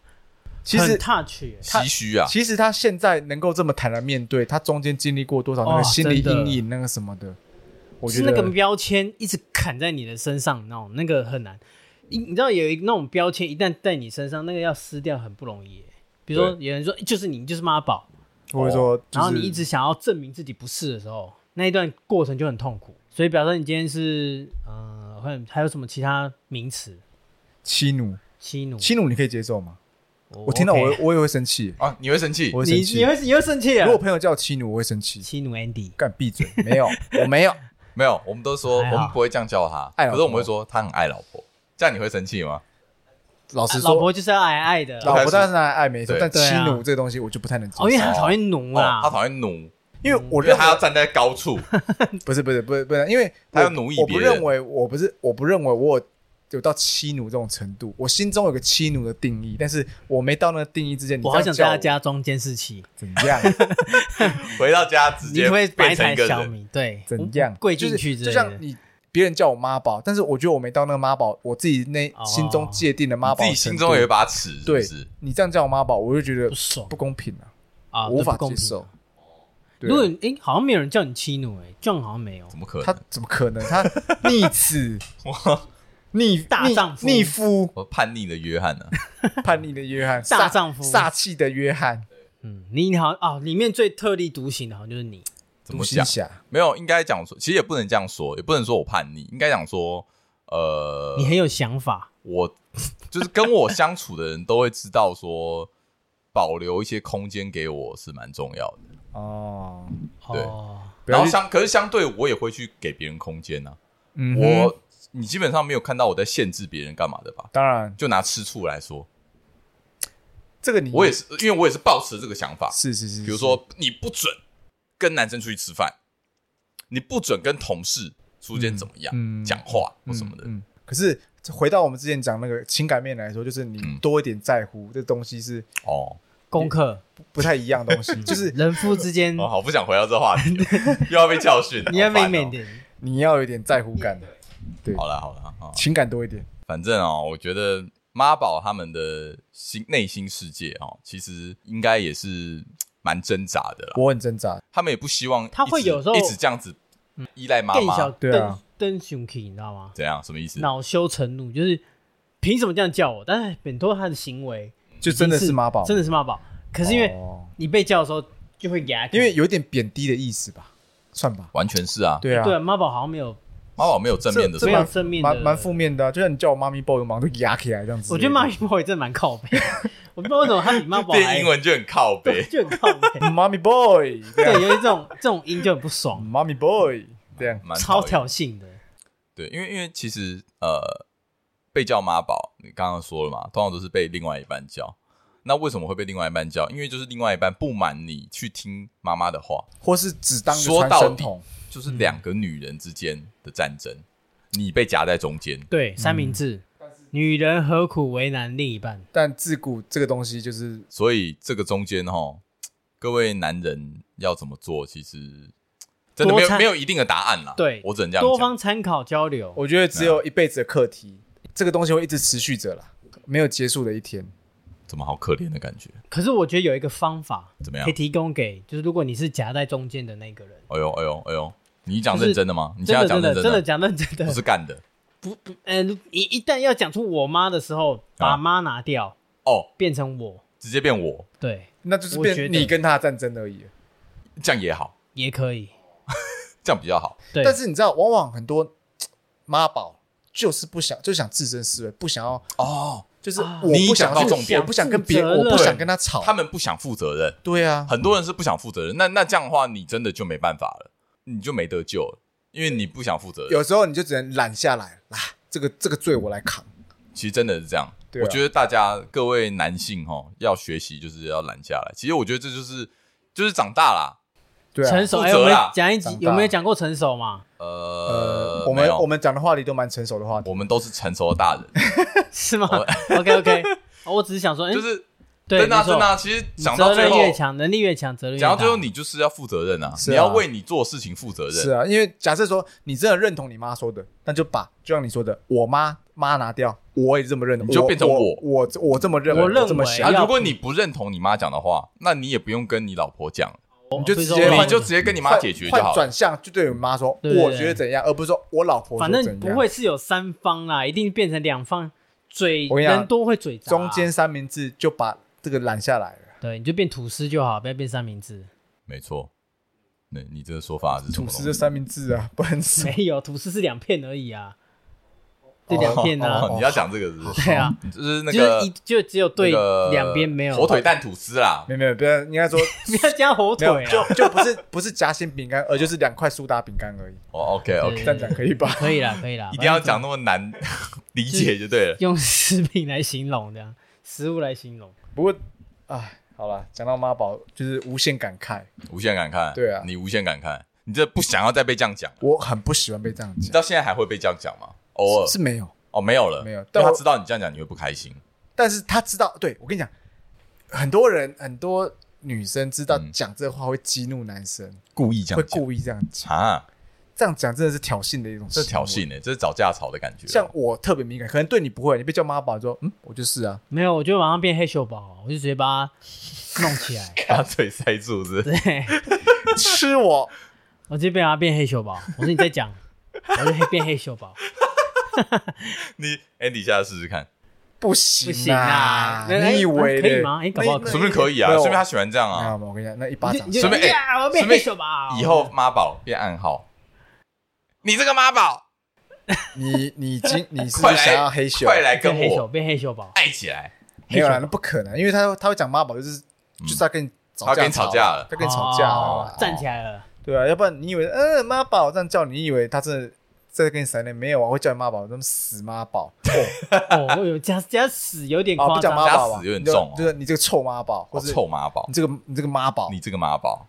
其实 touch 唏嘘啊。其实他现在能够这么坦然面对，他中间经历过多少那个心理阴影，那个什么的，我觉得那个标签一直砍在你的身上，那种那个很难。你你知道有一那种标签一旦在你身上，那个要撕掉很不容易。比如说有人说就是你就是妈宝，或者说，然后你一直想要证明自己不是的时候。那一段过程就很痛苦，所以表示你今天是呃看还有什么其他名词？妻奴，妻奴，妻奴，你可以接受吗？我听到我我也会生气啊！你会生气？我会生气？你会你会生气啊？如果朋友叫我妻奴，我会生气。妻奴 Andy，干闭嘴！没有，我没有，没有。我们都说我们不会这样叫他，可是我们会说他很爱老婆。这样你会生气吗？老实说，老婆就是要爱爱的，老婆当然是爱爱没错。但妻奴这个东西，我就不太能接受。哦，因为他讨厌奴啊，他讨厌奴，因为我觉得他要站在高处。不是不是不是不是，因为他要奴役别人。我不认为我不是，我不认为我。有到妻奴这种程度，我心中有个妻奴的定义，但是我没到那个定义之前，我好想在他家装监视器，怎样？回到家直接 变成一个人，对，怎样跪进去？就像你别人叫我妈宝，但是我觉得我没到那个妈宝，我自己内心中界定的妈宝，自己心中有一把尺。对，你这样叫我妈宝，我就觉得不爽，不公平啊，无法接受。如果哎，好像没有人叫你妻奴，哎，这样好像没有，怎么可能？他怎么可能？他 逆子。逆大丈夫，逆夫，我叛逆的约翰呢？叛逆的约翰，大丈夫，煞气的约翰。嗯，你好啊，里面最特立独行的，好像就是你。怎么讲？没有，应该讲说，其实也不能这样说，也不能说我叛逆，应该讲说，呃，你很有想法。我就是跟我相处的人都会知道，说保留一些空间给我是蛮重要的。哦，对。然后相，可是相对我也会去给别人空间呢。嗯，我。你基本上没有看到我在限制别人干嘛的吧？当然，就拿吃醋来说，这个你我也是，因为我也是抱持这个想法。是是是，比如说你不准跟男生出去吃饭，你不准跟同事之间怎么样讲话或什么的。嗯，可是回到我们之前讲那个情感面来说，就是你多一点在乎这东西是哦，功课不太一样的东西，就是人夫之间。我好不想回到这话题，又要被教训。你要美美点，你要有点在乎感的。对，好了好了，情感多一点。反正哦，我觉得妈宝他们的心内心世界哦，其实应该也是蛮挣扎的啦。我很挣扎，他们也不希望他会有时候一直这样子依赖妈妈。对啊，登熊 k 你知道吗？怎样？什么意思？恼羞成怒，就是凭什么这样叫我？但是很多他的行为就真的是妈宝，真的是妈宝。可是因为你被叫的时候就会压，因为有点贬低的意思吧？算吧，完全是啊。对啊，对啊，妈宝好像没有。妈宝没有正面的，没有正面的，蛮蛮负面的。就像你叫我妈咪 boy，马上就压起来这样子。我觉得妈咪 boy 真的蛮靠背，我不知道为什么他比妈宝变英文就很靠背，就很靠背。妈咪 boy，对，有一种这种音就很不爽。妈咪 boy，这样超挑衅的。对，因为因为其实呃，被叫妈宝，你刚刚说了嘛，通常都是被另外一半叫。那为什么会被另外一半叫？因为就是另外一半不满你去听妈妈的话，或是只当说到底就是两个女人之间的战争。你被夹在中间，对三明治，嗯、女人何苦为难另一半？但自古这个东西就是，所以这个中间哈，各位男人要怎么做？其实真的没有参没有一定的答案啦。对，我只能这样讲，多方参考交流。我觉得只有一辈子的课题，啊、这个东西会一直持续着啦，没有结束的一天。怎么好可怜的感觉？可是我觉得有一个方法，怎么样？可以提供给，就是如果你是夹在中间的那个人。哎呦哎呦哎呦！你讲认真的吗？你现在讲认真的，真的讲认真的，不是干的。不不，呃，你一旦要讲出我妈的时候，把妈拿掉，哦，变成我，直接变我，对，那就是变你跟他战争而已。这样也好，也可以，这样比较好。对，但是你知道，往往很多妈宝就是不想，就想置身事外，不想要哦，就是我不想到重点，我不想跟别人，我不想跟他吵，他们不想负责任。对啊，很多人是不想负责任。那那这样的话，你真的就没办法了。你就没得救了，因为你不想负责任。有时候你就只能揽下来，来，这个这个罪我来扛。其实真的是这样。我觉得大家各位男性哈，要学习就是要揽下来。其实我觉得这就是就是长大啦，对，成熟。哎，我们讲一集有没有讲过成熟嘛？呃，我们我们讲的话题都蛮成熟的话题，我们都是成熟的大人，是吗？OK OK，我只是想说，就是。真的真的，其实讲到最后，越强能力越强，责任越强。讲到最后，你就是要负责任啊！你要为你做事情负责任。是啊，因为假设说你真的认同你妈说的，那就把就像你说的，我妈妈拿掉，我也这么认同，你就变成我我我这么认为，我认这么想。如果你不认同你妈讲的话，那你也不用跟你老婆讲，你就直接你就直接跟你妈解决就好。转向就对你妈说，我觉得怎样，而不是说我老婆。反正不会是有三方啦，一定变成两方，嘴人多会嘴杂，中间三明治就把这个揽下来。对，你就变吐司就好，不要变三明治。没错，那你这个说法是什么？吐司的三明治啊，不能吃。没有，吐司是两片而已啊。对两片呢？你要讲这个是不是？对啊，就是那个就只有对两边没有火腿蛋吐司啦，没有没有，不要应该说 不要加火腿，就就不是不是夹心饼干，而就是两块苏打饼干而已。哦，OK OK，这样讲可以吧？可以啦，可以啦，一定要讲那么难 理解就对了，用食品来形容这样，食物来形容。不过，哎，好了，讲到妈宝就是无限感慨，无限感慨，对啊，你无限感慨。你这不想要再被这样讲？我很不喜欢被这样讲。你到现在还会被这样讲吗？偶尔是没有哦，没有了，没有。但他知道你这样讲，你会不开心。但是他知道，对，我跟你讲，很多人很多女生知道讲这话会激怒男生，故意这样，会故意这样讲啊。这样讲真的是挑衅的一种，这是挑衅的，这是找架吵的感觉。像我特别敏感，可能对你不会，你被叫妈宝，说嗯，我就是啊，没有，我就马上变黑秀宝，我就直接把它弄起来，把嘴塞住，是对，吃我。我直接被他变黑秀宝，我说你在讲，我就黑变黑秀宝。你 Andy 下次试试看，不行啊！你以为可以吗？哎，搞不好说不定可以啊，说明他喜欢这样啊。我跟你讲，那一巴掌，顺便哎，我变黑熊宝，以后妈宝变暗号。你这个妈宝，你你今你是不是 想要黑熊？快来跟我变黑熊宝，爱起来！没有啦，那不可能，因为他他会讲妈宝，就是就是要跟你他跟你吵架了，他跟你吵架了，站起来了。对啊，要不然你以为嗯妈宝这样叫，你以为他真的在跟你闪脸？没有啊，会叫你妈宝，那么死妈宝？哦，有加加死有点夸张，加死有点重，就是你这个臭妈宝，或者臭妈宝，你这个你这个妈宝，你这个妈宝，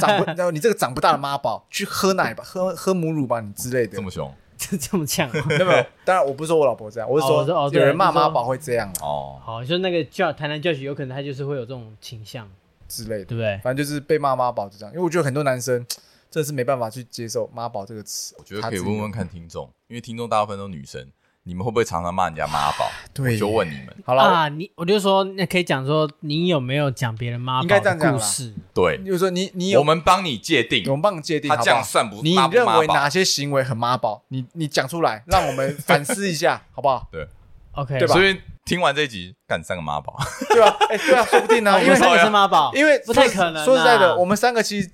长不，然 后你这个长不大的妈宝，去喝奶吧，喝喝母乳吧，你之类的，这么凶，这 这么呛，没有没有，当然我不是说我老婆这样，我是说有人骂妈宝会这样哦，好，就那个教台南教学，有可能他就是会有这种倾向之类的，对不对？反正就是被骂妈宝就这样，因为我觉得很多男生。真的是没办法去接受“妈宝”这个词。我觉得可以问问看听众，因为听众大部分都女生，你们会不会常常骂人家妈宝？对，就问你们。好了啊，你我就说，那可以讲说，你有没有讲别人妈宝的故事？对，就是说你你有，我们帮你界定，我们帮你界定，他这样算不？你认为哪些行为很妈宝？你你讲出来，让我们反思一下，好不好？对，OK，对吧？所以听完这一集，干三个妈宝，对吧？哎，对啊，说不定呢，因为三个是妈宝，因为不太可能。说实在的，我们三个其实。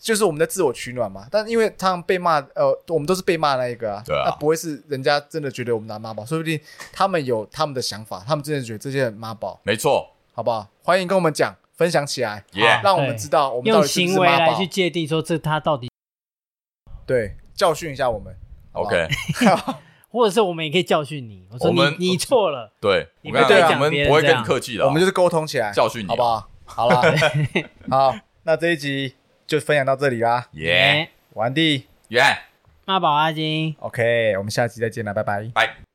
就是我们在自我取暖嘛，但因为他们被骂，呃，我们都是被骂那一个啊，对啊，那不会是人家真的觉得我们拿妈宝，说不定他们有他们的想法，他们真的觉得这些人妈宝，没错，好不好？欢迎跟我们讲，分享起来，让我们知道我们用行为来去界定说这他到底，对，教训一下我们，OK，或者是我们也可以教训你，我说你你错了，对，我们我们不会跟你客气的，我们就是沟通起来，教训你，好不好？好了，好，那这一集。就分享到这里啦，耶，完毕，耶，妈宝阿金，OK，我们下期再见了，拜拜，拜。